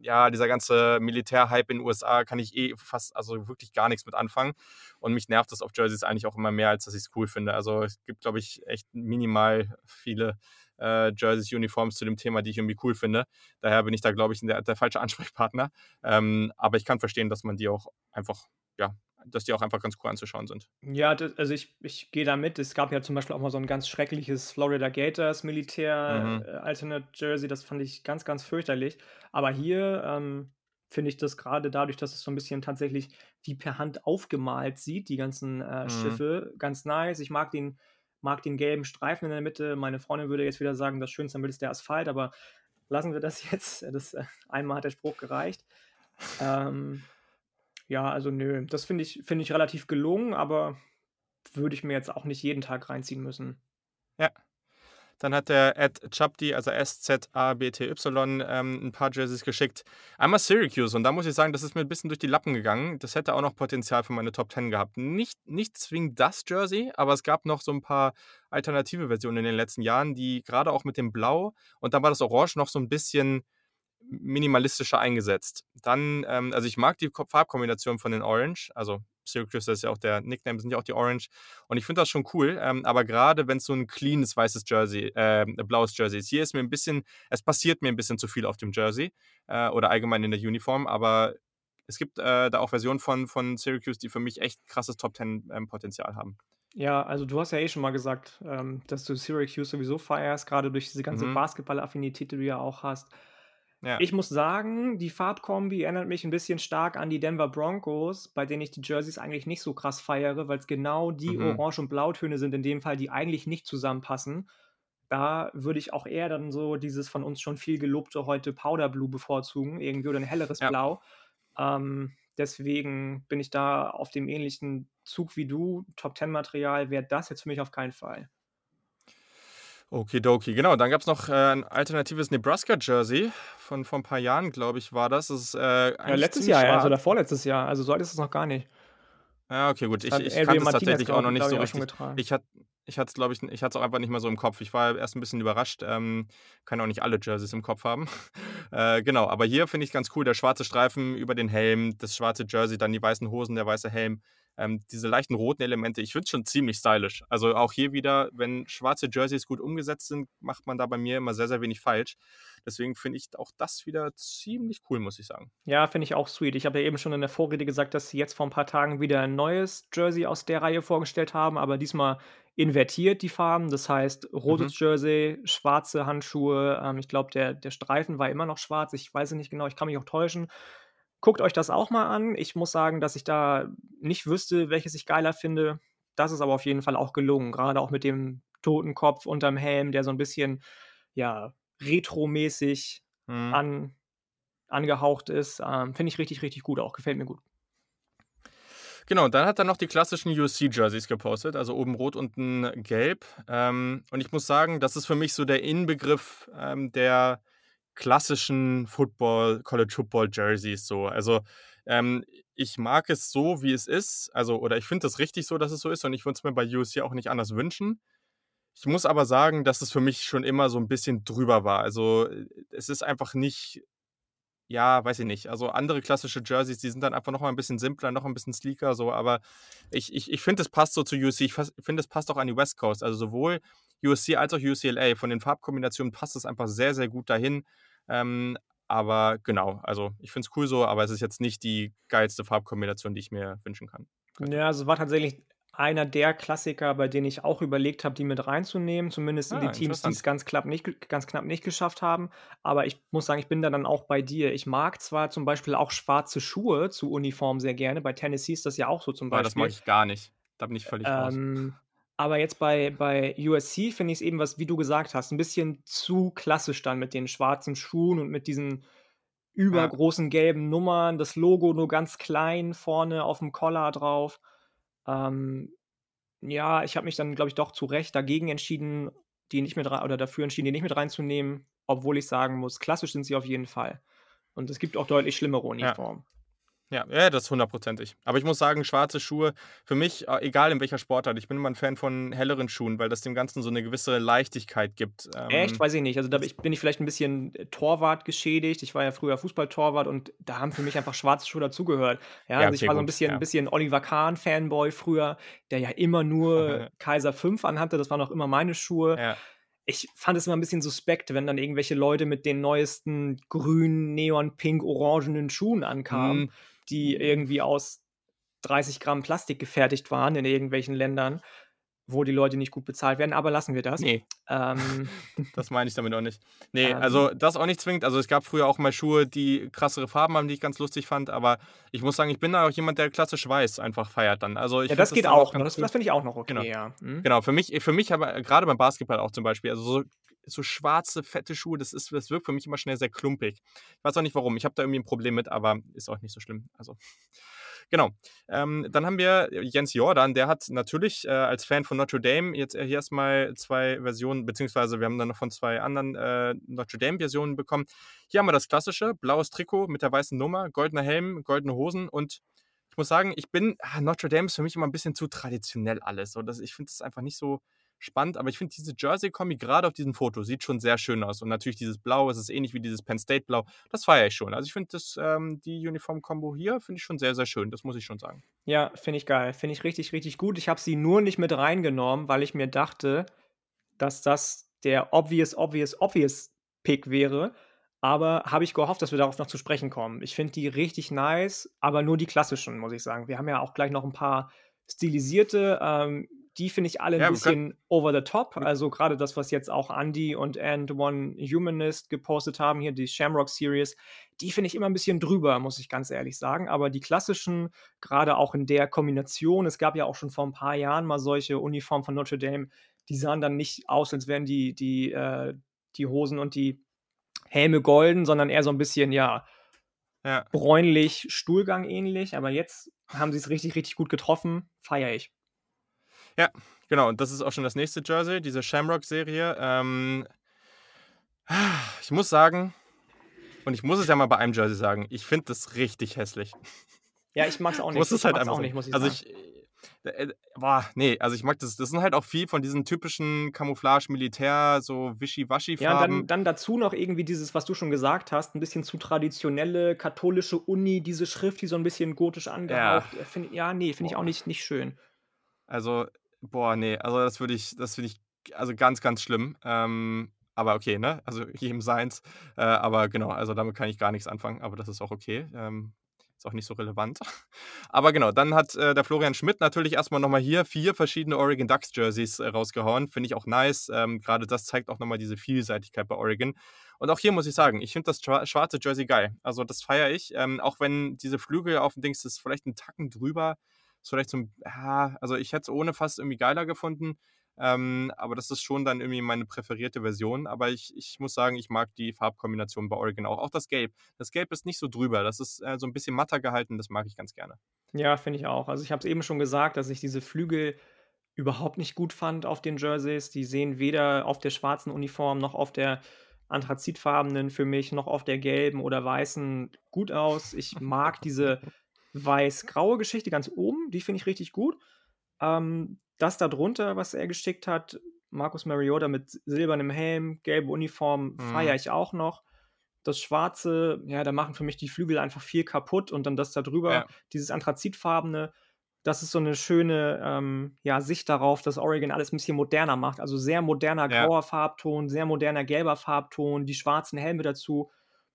ja, dieser ganze Militärhype in den USA kann ich eh fast, also wirklich gar nichts mit anfangen. Und mich nervt das auf Jerseys eigentlich auch immer mehr, als dass ich es cool finde. Also es gibt, glaube ich, echt minimal viele äh, Jerseys, Uniforms zu dem Thema, die ich irgendwie cool finde. Daher bin ich da, glaube ich, der, der falsche Ansprechpartner. Ähm, aber ich kann verstehen, dass man die auch einfach ja, dass die auch einfach ganz cool anzuschauen sind. Ja, das, also ich, ich gehe da mit. Es gab ja zum Beispiel auch mal so ein ganz schreckliches Florida Gators Militär mhm. äh, Alternate Jersey. Das fand ich ganz, ganz fürchterlich. Aber hier ähm, finde ich das gerade dadurch, dass es so ein bisschen tatsächlich wie per Hand aufgemalt sieht, die ganzen äh, mhm. Schiffe, ganz nice. Ich mag den, mag den gelben Streifen in der Mitte. Meine Freundin würde jetzt wieder sagen, das Schönste am Bild ist der Asphalt, aber lassen wir das jetzt. Das, äh, einmal hat der Spruch gereicht. ähm, ja, also nö, das finde ich, find ich relativ gelungen, aber würde ich mir jetzt auch nicht jeden Tag reinziehen müssen. Ja. Dann hat der Ed Chapti, also S-Z-A-B-T-Y, ähm, ein paar Jerseys geschickt. Einmal Syracuse und da muss ich sagen, das ist mir ein bisschen durch die Lappen gegangen. Das hätte auch noch Potenzial für meine Top 10 gehabt. Nicht, nicht zwingend das Jersey, aber es gab noch so ein paar alternative Versionen in den letzten Jahren, die gerade auch mit dem Blau und dann war das Orange noch so ein bisschen minimalistischer eingesetzt. Dann, ähm, also ich mag die Farbkombination von den Orange, also Syracuse das ist ja auch der Nickname, sind ja auch die Orange. Und ich finde das schon cool, ähm, aber gerade wenn es so ein cleanes weißes Jersey, äh, blaues Jersey ist, hier ist mir ein bisschen, es passiert mir ein bisschen zu viel auf dem Jersey äh, oder allgemein in der Uniform, aber es gibt äh, da auch Versionen von, von Syracuse, die für mich echt krasses Top Ten ähm, Potenzial haben. Ja, also du hast ja eh schon mal gesagt, ähm, dass du Syracuse sowieso feierst, gerade durch diese ganze mhm. Basketball-Affinität, die du ja auch hast. Ja. Ich muss sagen, die Farbkombi erinnert mich ein bisschen stark an die Denver Broncos, bei denen ich die Jerseys eigentlich nicht so krass feiere, weil es genau die mhm. Orange- und Blautöne sind in dem Fall, die eigentlich nicht zusammenpassen. Da würde ich auch eher dann so dieses von uns schon viel gelobte heute Powder Blue bevorzugen, irgendwie oder ein helleres ja. Blau. Ähm, deswegen bin ich da auf dem ähnlichen Zug wie du. Top 10 Material wäre das jetzt für mich auf keinen Fall. Okidoki, genau. Dann gab es noch äh, ein alternatives Nebraska-Jersey von vor ein paar Jahren, glaube ich, war das. das ist, äh, ja, letztes Jahr, schwarz. also davor letztes Jahr. Also so alt ist es noch gar nicht. Ja, okay, gut. Ich, ich kannte es tatsächlich auch noch nicht so richtig. Ich hatte ich hatte es, glaube ich, ich hatte es auch einfach nicht mehr so im Kopf. Ich war erst ein bisschen überrascht. Ähm, kann auch nicht alle Jerseys im Kopf haben. äh, genau, aber hier finde ich ganz cool. Der schwarze Streifen über den Helm, das schwarze Jersey, dann die weißen Hosen, der weiße Helm. Ähm, diese leichten roten Elemente, ich finde es schon ziemlich stylisch. Also auch hier wieder, wenn schwarze Jerseys gut umgesetzt sind, macht man da bei mir immer sehr, sehr wenig falsch. Deswegen finde ich auch das wieder ziemlich cool, muss ich sagen. Ja, finde ich auch sweet. Ich habe ja eben schon in der Vorrede gesagt, dass sie jetzt vor ein paar Tagen wieder ein neues Jersey aus der Reihe vorgestellt haben, aber diesmal invertiert die Farben. Das heißt, rotes mhm. Jersey, schwarze Handschuhe. Ähm, ich glaube, der, der Streifen war immer noch schwarz. Ich weiß es nicht genau, ich kann mich auch täuschen guckt euch das auch mal an. Ich muss sagen, dass ich da nicht wüsste, welches ich geiler finde. Das ist aber auf jeden Fall auch gelungen, Gerade auch mit dem Totenkopf unterm Helm, der so ein bisschen, ja, retromäßig Mhm. an angehaucht ist. Ähm, finde ich richtig, richtig gut auch. Gefällt mir gut. Genau, dann hat er noch die klassischen USC-Jerseys gepostet, also oben rot, unten gelb. Ähm, und ich muss sagen, das ist für mich so der Inbegriff ähm, der klassischen Football, College Football Jerseys so. Also ähm, ich mag es so, wie es ist. Also, oder ich finde es richtig so, dass es so ist und ich würde es mir bei USC auch nicht anders wünschen. Ich muss aber sagen, dass es für mich schon immer so ein bisschen drüber war. Also äh, es ist einfach nicht ja, weiß ich nicht. Also andere klassische Jerseys, die sind dann einfach noch mal ein bisschen simpler, noch ein bisschen sleeker so, aber ich ich ich finde, es passt so zu USC. Ich finde, es passt auch an die West Coast. Also sowohl USC als auch UCLA. Von den Farbkombinationen passt es einfach sehr, sehr gut dahin. Ähm, aber genau, also ich finde es cool so, aber es ist jetzt nicht die geilste Farbkombination, die ich mir wünschen kann. Ja, also war tatsächlich einer der Klassiker, bei denen ich auch überlegt habe, die mit reinzunehmen, zumindest in Ah, die Teams, die interessant. es ganz knapp nicht ganz knapp nicht geschafft haben. Aber ich muss sagen, ich bin da dann auch bei dir. Ich mag zwar zum Beispiel auch schwarze Schuhe zu Uniform sehr gerne. Bei Tennessee ist das ja auch so zum Aber das mag Beispiel. ich gar nicht. Da bin ich völlig raus. Ähm, aber jetzt bei bei USC finde ich es eben, was wie du gesagt hast, ein bisschen zu klassisch dann mit den schwarzen Schuhen und mit diesen Ja. übergroßen gelben Nummern, das Logo nur ganz klein vorne auf dem Collar drauf. Ähm, ja, ich habe mich dann, glaube ich, doch zu Recht dagegen entschieden, die nicht mit oder dafür entschieden, die nicht mit reinzunehmen, obwohl ich sagen muss, klassisch sind sie auf jeden Fall. Und es gibt auch deutlich schlimmere. Uniformen. Ja, ja, das hundertprozentig. Aber ich muss sagen, schwarze Schuhe, für mich, äh, egal in welcher Sportart, ich bin immer ein Fan von helleren Schuhen, weil das dem Ganzen so eine gewisse Leichtigkeit gibt. Echt? Ähm, Weiß ich nicht. Also, da bin ich vielleicht ein bisschen, äh, Torwart geschädigt. Ich war ja früher Fußballtorwart und da haben für mich einfach schwarze Schuhe dazugehört. Ja, ja, also, ich war so 'n gut, bisschen ja. bisschen Oliver Kahn-Fanboy früher, der ja immer nur Kaiser 5 anhatte. Das waren auch immer meine Schuhe. Ja. Ich fand es immer 'n bisschen suspekt, wenn dann irgendwelche Leute mit den neuesten grün, neon, pink, orangenen Schuhen ankamen, Mhm. die irgendwie aus 30 Gramm Plastik gefertigt waren in irgendwelchen Ländern, wo die Leute nicht gut bezahlt werden, aber lassen wir das. Ne. Ähm, Das meine ich damit auch nicht. Ne, ähm also, das auch nicht zwingend. Also, es gab früher auch mal Schuhe, die krassere Farben haben, die ich ganz lustig fand, aber ich muss sagen, ich bin da auch jemand, der klassisch weiß einfach feiert dann. Also, ich Ja, das das geht dann auch noch. ganz Das das finde ich auch noch Genau. okay, ja. Mhm. Genau, für mich für mich aber grade beim Basketball auch zum Beispiel, also so so schwarze, fette Schuhe, das ist das wirkt für mich immer schnell sehr klumpig. Ich weiß auch nicht warum. Ich habe da irgendwie 'n Problem mit, aber ist auch nicht so schlimm. Also, genau. Ähm, dann haben wir Jens Jordan, der hat natürlich, äh, als Fan von Notre Dame jetzt hier erst mal 2 Versionen beziehungsweise wir haben dann noch von 2 anderen, äh, Notre Dame-Versionen bekommen. Hier haben wir das klassische, blaues Trikot mit der weißen Nummer, goldener Helm, goldene Hosen und ich muss sagen, ich bin ah, Notre Dame ist für mich immer 'n bisschen zu traditionell alles so. Das ich finde das einfach nicht so spannend, aber ich finde diese Jersey-Kombi grade auf diesem Foto sieht schon sehr schön aus und natürlich dieses Blau, es ist ähnlich wie dieses Penn State Blau. Das feiere ich schon. Also, ich finde ähm, die Uniform-Kombo hier finde ich schon sehr, sehr schön. Das muss ich schon sagen. Ja, finde ich geil. Finde ich richtig, richtig gut. Ich habe sie nur nicht mit reingenommen, weil ich mir dachte, dass das der obvious, obvious, obvious Pick wäre, aber habe ich gehofft, dass wir darauf noch zu sprechen kommen. Ich finde die richtig nice, aber nur die klassischen, muss ich sagen. Wir haben ja auch gleich noch 'n paar stilisierte, ähm, die finde ich alle 'n Ja, bisschen over the top. Also, grade das, was jetzt auch Andy und And One Humanist gepostet haben, hier die Shamrock Series, die finde ich immer 'n bisschen drüber, muss ich ganz ehrlich sagen. Aber die klassischen, grade auch in der Kombination es gab ja auch schon vor 'n paar Jahren mal solche Uniformen von Notre Dame, die sahen dann nicht aus, als wären die die, äh die Hosen und die Helme golden, sondern eher so 'n bisschen, ja Ja. bräunlich, Stuhlgang ähnlich. Aber jetzt haben sie's richtig, richtig gut getroffen. Feiere ich. Ja, genau. Und das ist auch schon das nächste Jersey, diese Shamrock-Serie. Ähm ich muss sagen und ich muss es ja mal bei einem Jersey sagen, ich finde das richtig hässlich. Ja, ich mag's auch Ich muss nicht. es halt einfach auch nicht, muss ich Also, sagen. ich äh, äh, boah, ne, also, ich mag das das sind halt auch viel von diesen typischen Camouflage, Militär, so Ja, und dann dann dazu noch irgendwie dieses, was du schon gesagt hast, 'n bisschen zu traditionelle katholische Uni, diese Schrift, die so 'n bisschen gotisch Ja. angehaucht, äh, finde ja, ne, finde ich auch nicht nicht schön. Also, boah, ne, also, das würde ich das finde ich also, ganz, ganz schlimm. Ähm, aber okay, ne? Also, jedem seins. Äh, aber genau, also, damit kann ich gar nix anfangen, aber das ist auch okay. Ähm, Ist auch nicht so relevant. Aber genau, dann hat äh, der Florian Schmidt natürlich erstmal nochmal hier vier verschiedene Oregon Ducks Jerseys äh, rausgehauen. Finde ich auch nice. Ähm, Gerade das zeigt auch nochmal diese Vielseitigkeit bei Oregon. Und auch hier muss ich sagen, ich finde das schwarze Jersey geil. Also das feiere ich. Ähm, auch wenn diese Flügel auf dem Dings ist vielleicht ein Tacken drüber. Ist vielleicht so ein, ja, also ich hätte es ohne fast irgendwie geiler gefunden. Ähm, aber das ist schon dann irgendwie meine präferierte Version. Aber ich, ich muss sagen, ich mag die Farbkombination bei Oregon auch. Auch das Gelb. Das Gelb ist nicht so drüber. Das ist äh, so ein bisschen matter gehalten. Das mag ich ganz gerne. Ja, finde ich auch. Also ich habe es eben schon gesagt, dass ich diese Flügel überhaupt nicht gut fand auf den Jerseys. Die sehen weder auf der schwarzen Uniform noch auf der anthrazitfarbenen für mich noch auf der gelben oder weißen gut aus. Ich mag diese weiß-graue Geschichte ganz oben, die finde ich richtig gut. Ähm, das darunter, was er geschickt hat, Markus Mariota mit silbernem Helm, gelbe Uniform, mhm. feiere ich auch noch. Das Schwarze, ja, da machen für mich die Flügel einfach viel kaputt und dann das da drüber, ja. dieses Anthrazitfarbene, das ist so eine schöne ähm, ja, Sicht darauf, dass Oregon alles ein bisschen moderner macht. Also sehr moderner grauer ja. Farbton, sehr moderner gelber Farbton, die schwarzen Helme dazu.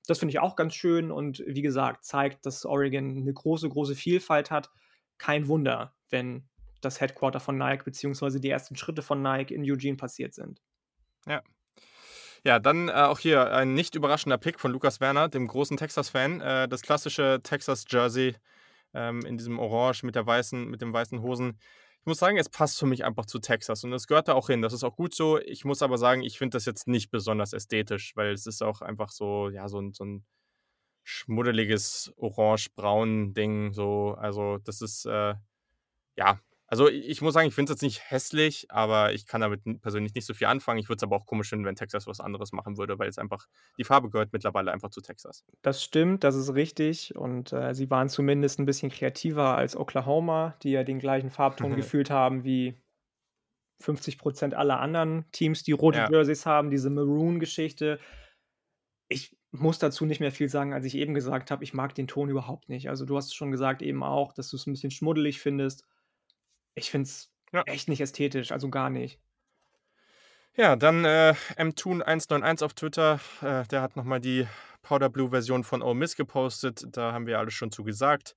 Das finde ich auch ganz schön und wie gesagt, zeigt, dass Oregon eine große, große Vielfalt hat. Kein Wunder, wenn das Headquarter von Nike beziehungsweise die ersten Schritte von Nike in Eugene passiert sind. Ja. Ja, dann äh, auch hier ein nicht überraschender Pick von Lukas Werner, dem großen Texas-Fan. Äh, das klassische Texas-Jersey ähm, in diesem Orange mit, der weißen, mit den weißen Hosen. Muss sagen, es passt für mich einfach zu Texas und es gehört da auch hin. Das ist auch gut so. Ich muss aber sagen, ich finde das jetzt nicht besonders ästhetisch, weil es ist auch einfach so, ja, so ein, so ein schmuddeliges orange-braun-Ding. So, also das ist, äh, ja, also ich muss sagen, ich finde es jetzt nicht hässlich, aber ich kann damit persönlich nicht so viel anfangen. Ich würde es aber auch komisch finden, wenn Texas was anderes machen würde, weil es einfach, die Farbe gehört mittlerweile einfach zu Texas. Das stimmt, das ist richtig. Und äh, sie waren zumindest ein bisschen kreativer als Oklahoma, die ja den gleichen Farbton gefühlt haben wie 50 Prozent aller anderen Teams, die rote ja. Jerseys haben, diese Maroon-Geschichte. Ich muss dazu nicht mehr viel sagen, als ich eben gesagt habe, ich mag den Ton überhaupt nicht. Also du hast es schon gesagt eben auch, dass du es ein bisschen schmuddelig findest. Ich finde es ja. echt nicht ästhetisch, also gar nicht. Ja, dann äh, mtoon191 auf Twitter, äh, der hat nochmal die Powder Blue Version von Ole Miss gepostet. Da haben wir alles schon zu gesagt.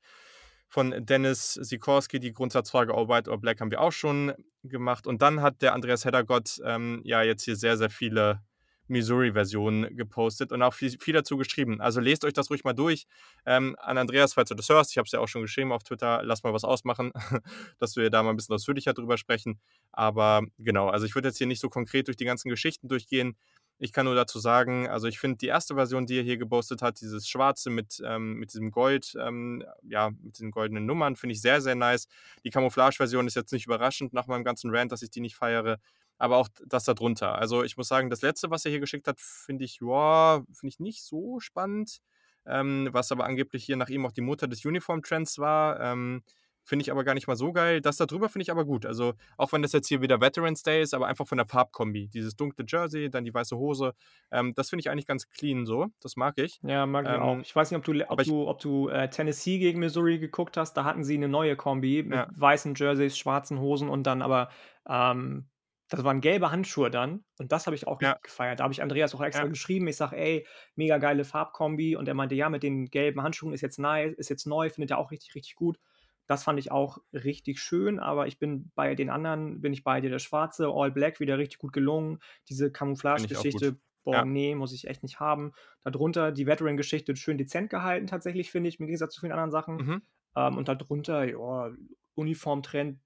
Von Dennis Sikorski die Grundsatzfrage All White or Black haben wir auch schon gemacht. Und dann hat der Andreas Heddergott ähm, ja jetzt hier sehr, sehr viele Missouri-Version gepostet und auch viel, viel, dazu geschrieben. Also lest euch das ruhig mal durch. Ähm, an Andreas, falls du das hörst, ich habe es ja auch schon geschrieben auf Twitter, lass mal was ausmachen, dass wir da mal ein bisschen ausführlicher drüber sprechen. Aber genau, also ich würde jetzt hier nicht so konkret durch die ganzen Geschichten durchgehen. Ich kann nur dazu sagen, also ich finde die erste Version, die er hier gepostet hat, dieses Schwarze mit, ähm, mit diesem Gold, ähm, ja, mit diesen goldenen Nummern, finde ich sehr, sehr nice. Die Camouflage-Version ist jetzt nicht überraschend nach meinem ganzen Rant, dass ich die nicht feiere aber auch das darunter. Also ich muss sagen, das letzte, was er hier geschickt hat, finde ich, ja, finde ich nicht so spannend. Ähm, was aber angeblich hier nach ihm auch die Mutter des Uniform-Trends war. Ähm, finde ich aber gar nicht mal so geil. Das da drüber finde ich aber gut. Also auch wenn das jetzt hier wieder Veterans Day ist, aber einfach von der Farbkombi. Dieses dunkle Jersey, dann die weiße Hose. Ähm, das finde ich eigentlich ganz clean so. Das mag ich. Ja, mag ich ähm, auch. Ich weiß nicht, ob du, ob du, ob du äh, Tennessee gegen Missouri geguckt hast. Da hatten sie eine neue Kombi mit ja. weißen Jerseys, schwarzen Hosen und dann aber ähm, das waren gelbe Handschuhe dann und das habe ich auch ja. gefeiert. Da habe ich Andreas auch extra ja. geschrieben. Ich sage, ey, mega geile Farbkombi und er meinte, ja, mit den gelben Handschuhen ist jetzt nice, ist jetzt neu, findet er auch richtig, richtig gut. Das fand ich auch richtig schön, aber ich bin bei den anderen, bin ich bei dir, der schwarze, All Black, wieder richtig gut gelungen. Diese Camouflage-Geschichte, boah, ja. nee, muss ich echt nicht haben. Darunter die Veteran-Geschichte schön dezent gehalten, tatsächlich, finde ich, im Gegensatz zu vielen anderen Sachen. Mhm. Ähm, und darunter, ja, Uniformtrend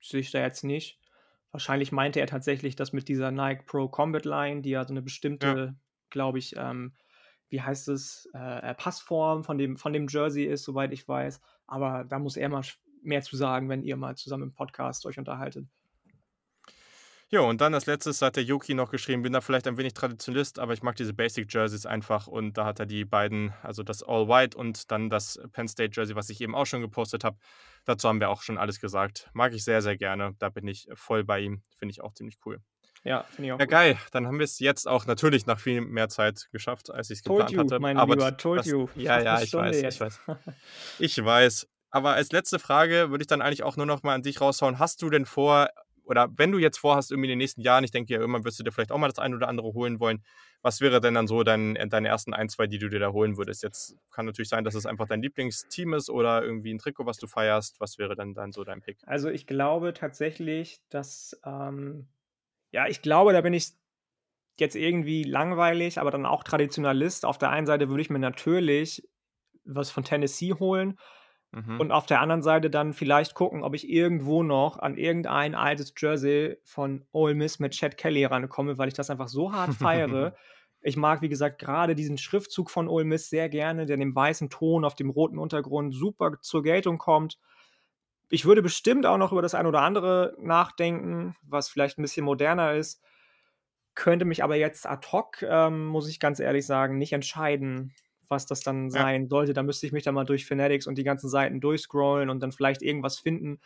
sehe ich da jetzt nicht. Wahrscheinlich meinte er tatsächlich das mit dieser Nike Pro Combat Line, die ja so eine bestimmte, ja. glaube ich, ähm, wie heißt es, äh, äh, Passform von dem, von dem Jersey ist, soweit ich weiß. Aber da muss er mal mehr zu sagen, wenn ihr mal zusammen im Podcast euch unterhaltet. Ja, und dann als letztes hat der Yuki noch geschrieben, bin da vielleicht ein wenig Traditionalist, aber ich mag diese Basic Jerseys einfach und da hat er die beiden, also das All White und dann das Penn State Jersey, was ich eben auch schon gepostet habe. Dazu haben wir auch schon alles gesagt. Mag ich sehr, sehr gerne. Da bin ich voll bei ihm. Finde ich auch ziemlich cool. Ja, finde ich auch. Ja, gut. geil. Dann haben wir es jetzt auch natürlich nach viel mehr Zeit geschafft, als ich es geplant you, hatte. Mein aber Lieber, told das, you. Ja, ja, ich weiß, jetzt. ich weiß. Ich weiß. Aber als letzte Frage würde ich dann eigentlich auch nur noch mal an dich raushauen. Hast du denn vor, oder wenn du jetzt vorhast, irgendwie in den nächsten Jahren, ich denke ja, irgendwann wirst du dir vielleicht auch mal das ein oder andere holen wollen, was wäre denn dann so dein, äh, deine ersten ein, zwei, die du dir da holen würdest? Jetzt kann natürlich sein, dass es einfach dein Lieblingsteam ist oder irgendwie ein Trikot, was du feierst. Was wäre dann, dann so dein Pick? Also ich glaube tatsächlich, dass, ähm, ja, ich glaube, da bin ich jetzt irgendwie langweilig, aber dann auch Traditionalist. Auf der einen Seite würde ich mir natürlich was von Tennessee holen mhm. und auf der anderen Seite dann vielleicht gucken, ob ich irgendwo noch an irgendein altes Jersey von Ole Miss mit Chad Kelly rankomme, weil ich das einfach so hart feiere. ich mag, wie gesagt, gerade diesen Schriftzug von Ole Miss sehr gerne, der dem weißen Ton auf dem roten Untergrund super zur Geltung kommt. Ich würde bestimmt auch noch über das ein oder andere nachdenken, was vielleicht ein bisschen moderner ist könnte mich aber jetzt ad hoc, ähm, muss ich ganz ehrlich sagen, nicht entscheiden, was das dann sein ja. sollte. Da müsste ich mich dann mal durch Fanatics und die ganzen Seiten durchscrollen und dann vielleicht irgendwas finden,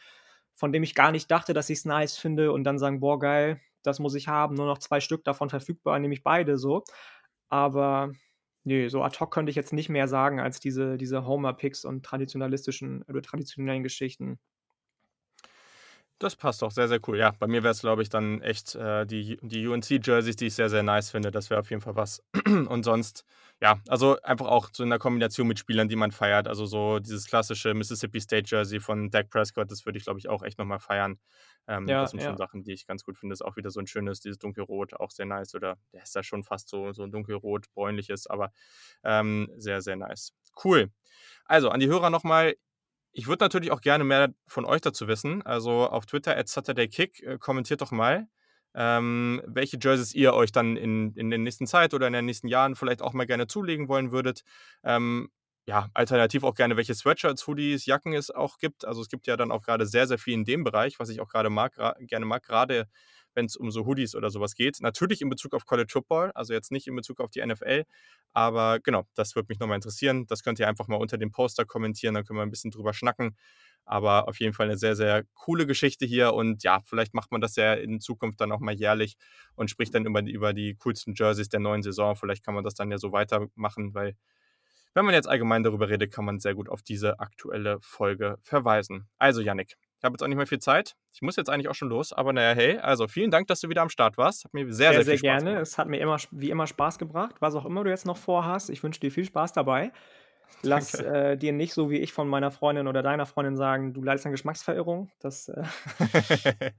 von dem ich gar nicht dachte, dass ich es nice finde und dann sagen, boah, geil, das muss ich haben, nur noch zwei Stück davon verfügbar, nämlich beide so. Aber nee, so ad hoc könnte ich jetzt nicht mehr sagen als diese, diese Homer-Picks und traditionalistischen oder traditionellen Geschichten. Das passt doch sehr, sehr cool. Ja, bei mir wäre es, glaube ich, dann echt äh, die, die UNC-Jerseys, die ich sehr, sehr nice finde. Das wäre auf jeden Fall was. Und sonst, ja, also einfach auch so in der Kombination mit Spielern, die man feiert. Also so dieses klassische Mississippi State Jersey von Dak Prescott, das würde ich, glaube ich, auch echt nochmal feiern. Ähm, ja, das sind ja. schon Sachen, die ich ganz gut finde. Das ist auch wieder so ein schönes, dieses dunkelrot, auch sehr nice. Oder der ist ja schon fast so, so ein dunkelrot, bräunliches, aber ähm, sehr, sehr nice. Cool. Also an die Hörer nochmal, ich würde natürlich auch gerne mehr von euch dazu wissen. Also auf Twitter at SaturdayKick äh, kommentiert doch mal, ähm, welche Jerseys ihr euch dann in, in der nächsten Zeit oder in den nächsten Jahren vielleicht auch mal gerne zulegen wollen würdet. Ähm, ja, alternativ auch gerne, welche Sweatshirts, Hoodies, Jacken es auch gibt. Also es gibt ja dann auch gerade sehr, sehr viel in dem Bereich, was ich auch gerade mag, gerne mag, gerade wenn es um so Hoodies oder sowas geht. Natürlich in Bezug auf College Football, also jetzt nicht in Bezug auf die NFL, aber genau, das würde mich nochmal interessieren. Das könnt ihr einfach mal unter dem Poster kommentieren, dann können wir ein bisschen drüber schnacken. Aber auf jeden Fall eine sehr, sehr coole Geschichte hier. Und ja, vielleicht macht man das ja in Zukunft dann auch mal jährlich und spricht dann über die, über die coolsten Jerseys der neuen Saison. Vielleicht kann man das dann ja so weitermachen, weil wenn man jetzt allgemein darüber redet, kann man sehr gut auf diese aktuelle Folge verweisen. Also, Yannick, ich habe jetzt auch nicht mehr viel Zeit. Ich muss jetzt eigentlich auch schon los, aber naja, hey, also vielen Dank, dass du wieder am Start warst. Hat mir sehr, sehr, sehr, sehr gerne. Gemacht. Es hat mir immer, wie immer Spaß gebracht, was auch immer du jetzt noch vorhast. Ich wünsche dir viel Spaß dabei. Lass äh, dir nicht so wie ich von meiner Freundin oder deiner Freundin sagen, du leidest an Geschmacksverirrung. Das äh,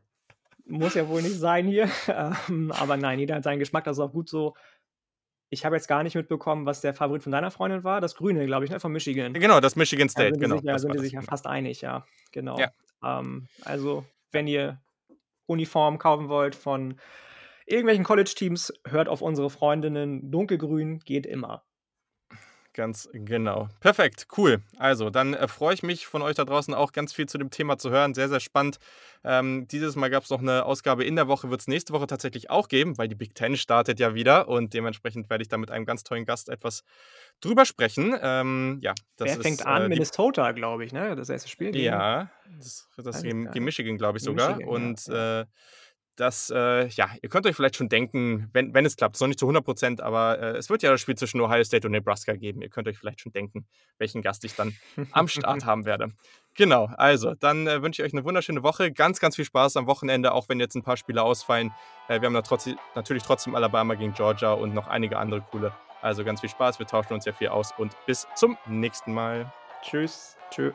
muss ja wohl nicht sein hier. Ähm, aber nein, jeder hat seinen Geschmack, das ist auch gut so. Ich habe jetzt gar nicht mitbekommen, was der Favorit von deiner Freundin war. Das Grüne, glaube ich, ne? von Michigan. Genau, das Michigan State, da genau. Sich, da sind die sich ja fast einig, ja. Genau. Ja. Ähm, also, wenn ihr Uniform kaufen wollt von irgendwelchen College-Teams, hört auf unsere Freundinnen. Dunkelgrün geht immer. Ganz genau. Perfekt, cool. Also, dann äh, freue ich mich von euch da draußen auch ganz viel zu dem Thema zu hören. Sehr, sehr spannend. Ähm, dieses Mal gab es noch eine Ausgabe in der Woche, wird es nächste Woche tatsächlich auch geben, weil die Big Ten startet ja wieder und dementsprechend werde ich da mit einem ganz tollen Gast etwas drüber sprechen. Ähm, ja, das Wer fängt ist, an? Äh, Minnesota, glaube ich, ne? Das erste Spiel. Ja, das, das gegen, gegen Michigan, glaube ich sogar. Michigan, und ja. äh, das, äh, ja, ihr könnt euch vielleicht schon denken, wenn, wenn es klappt, es ist noch nicht zu 100 Prozent, aber äh, es wird ja das Spiel zwischen Ohio State und Nebraska geben. Ihr könnt euch vielleicht schon denken, welchen Gast ich dann am Start haben werde. Genau, also dann äh, wünsche ich euch eine wunderschöne Woche. Ganz, ganz viel Spaß am Wochenende, auch wenn jetzt ein paar Spiele ausfallen. Äh, wir haben trotzdem, natürlich trotzdem Alabama gegen Georgia und noch einige andere coole. Also ganz viel Spaß, wir tauschen uns ja viel aus und bis zum nächsten Mal. Tschüss. Tschüss.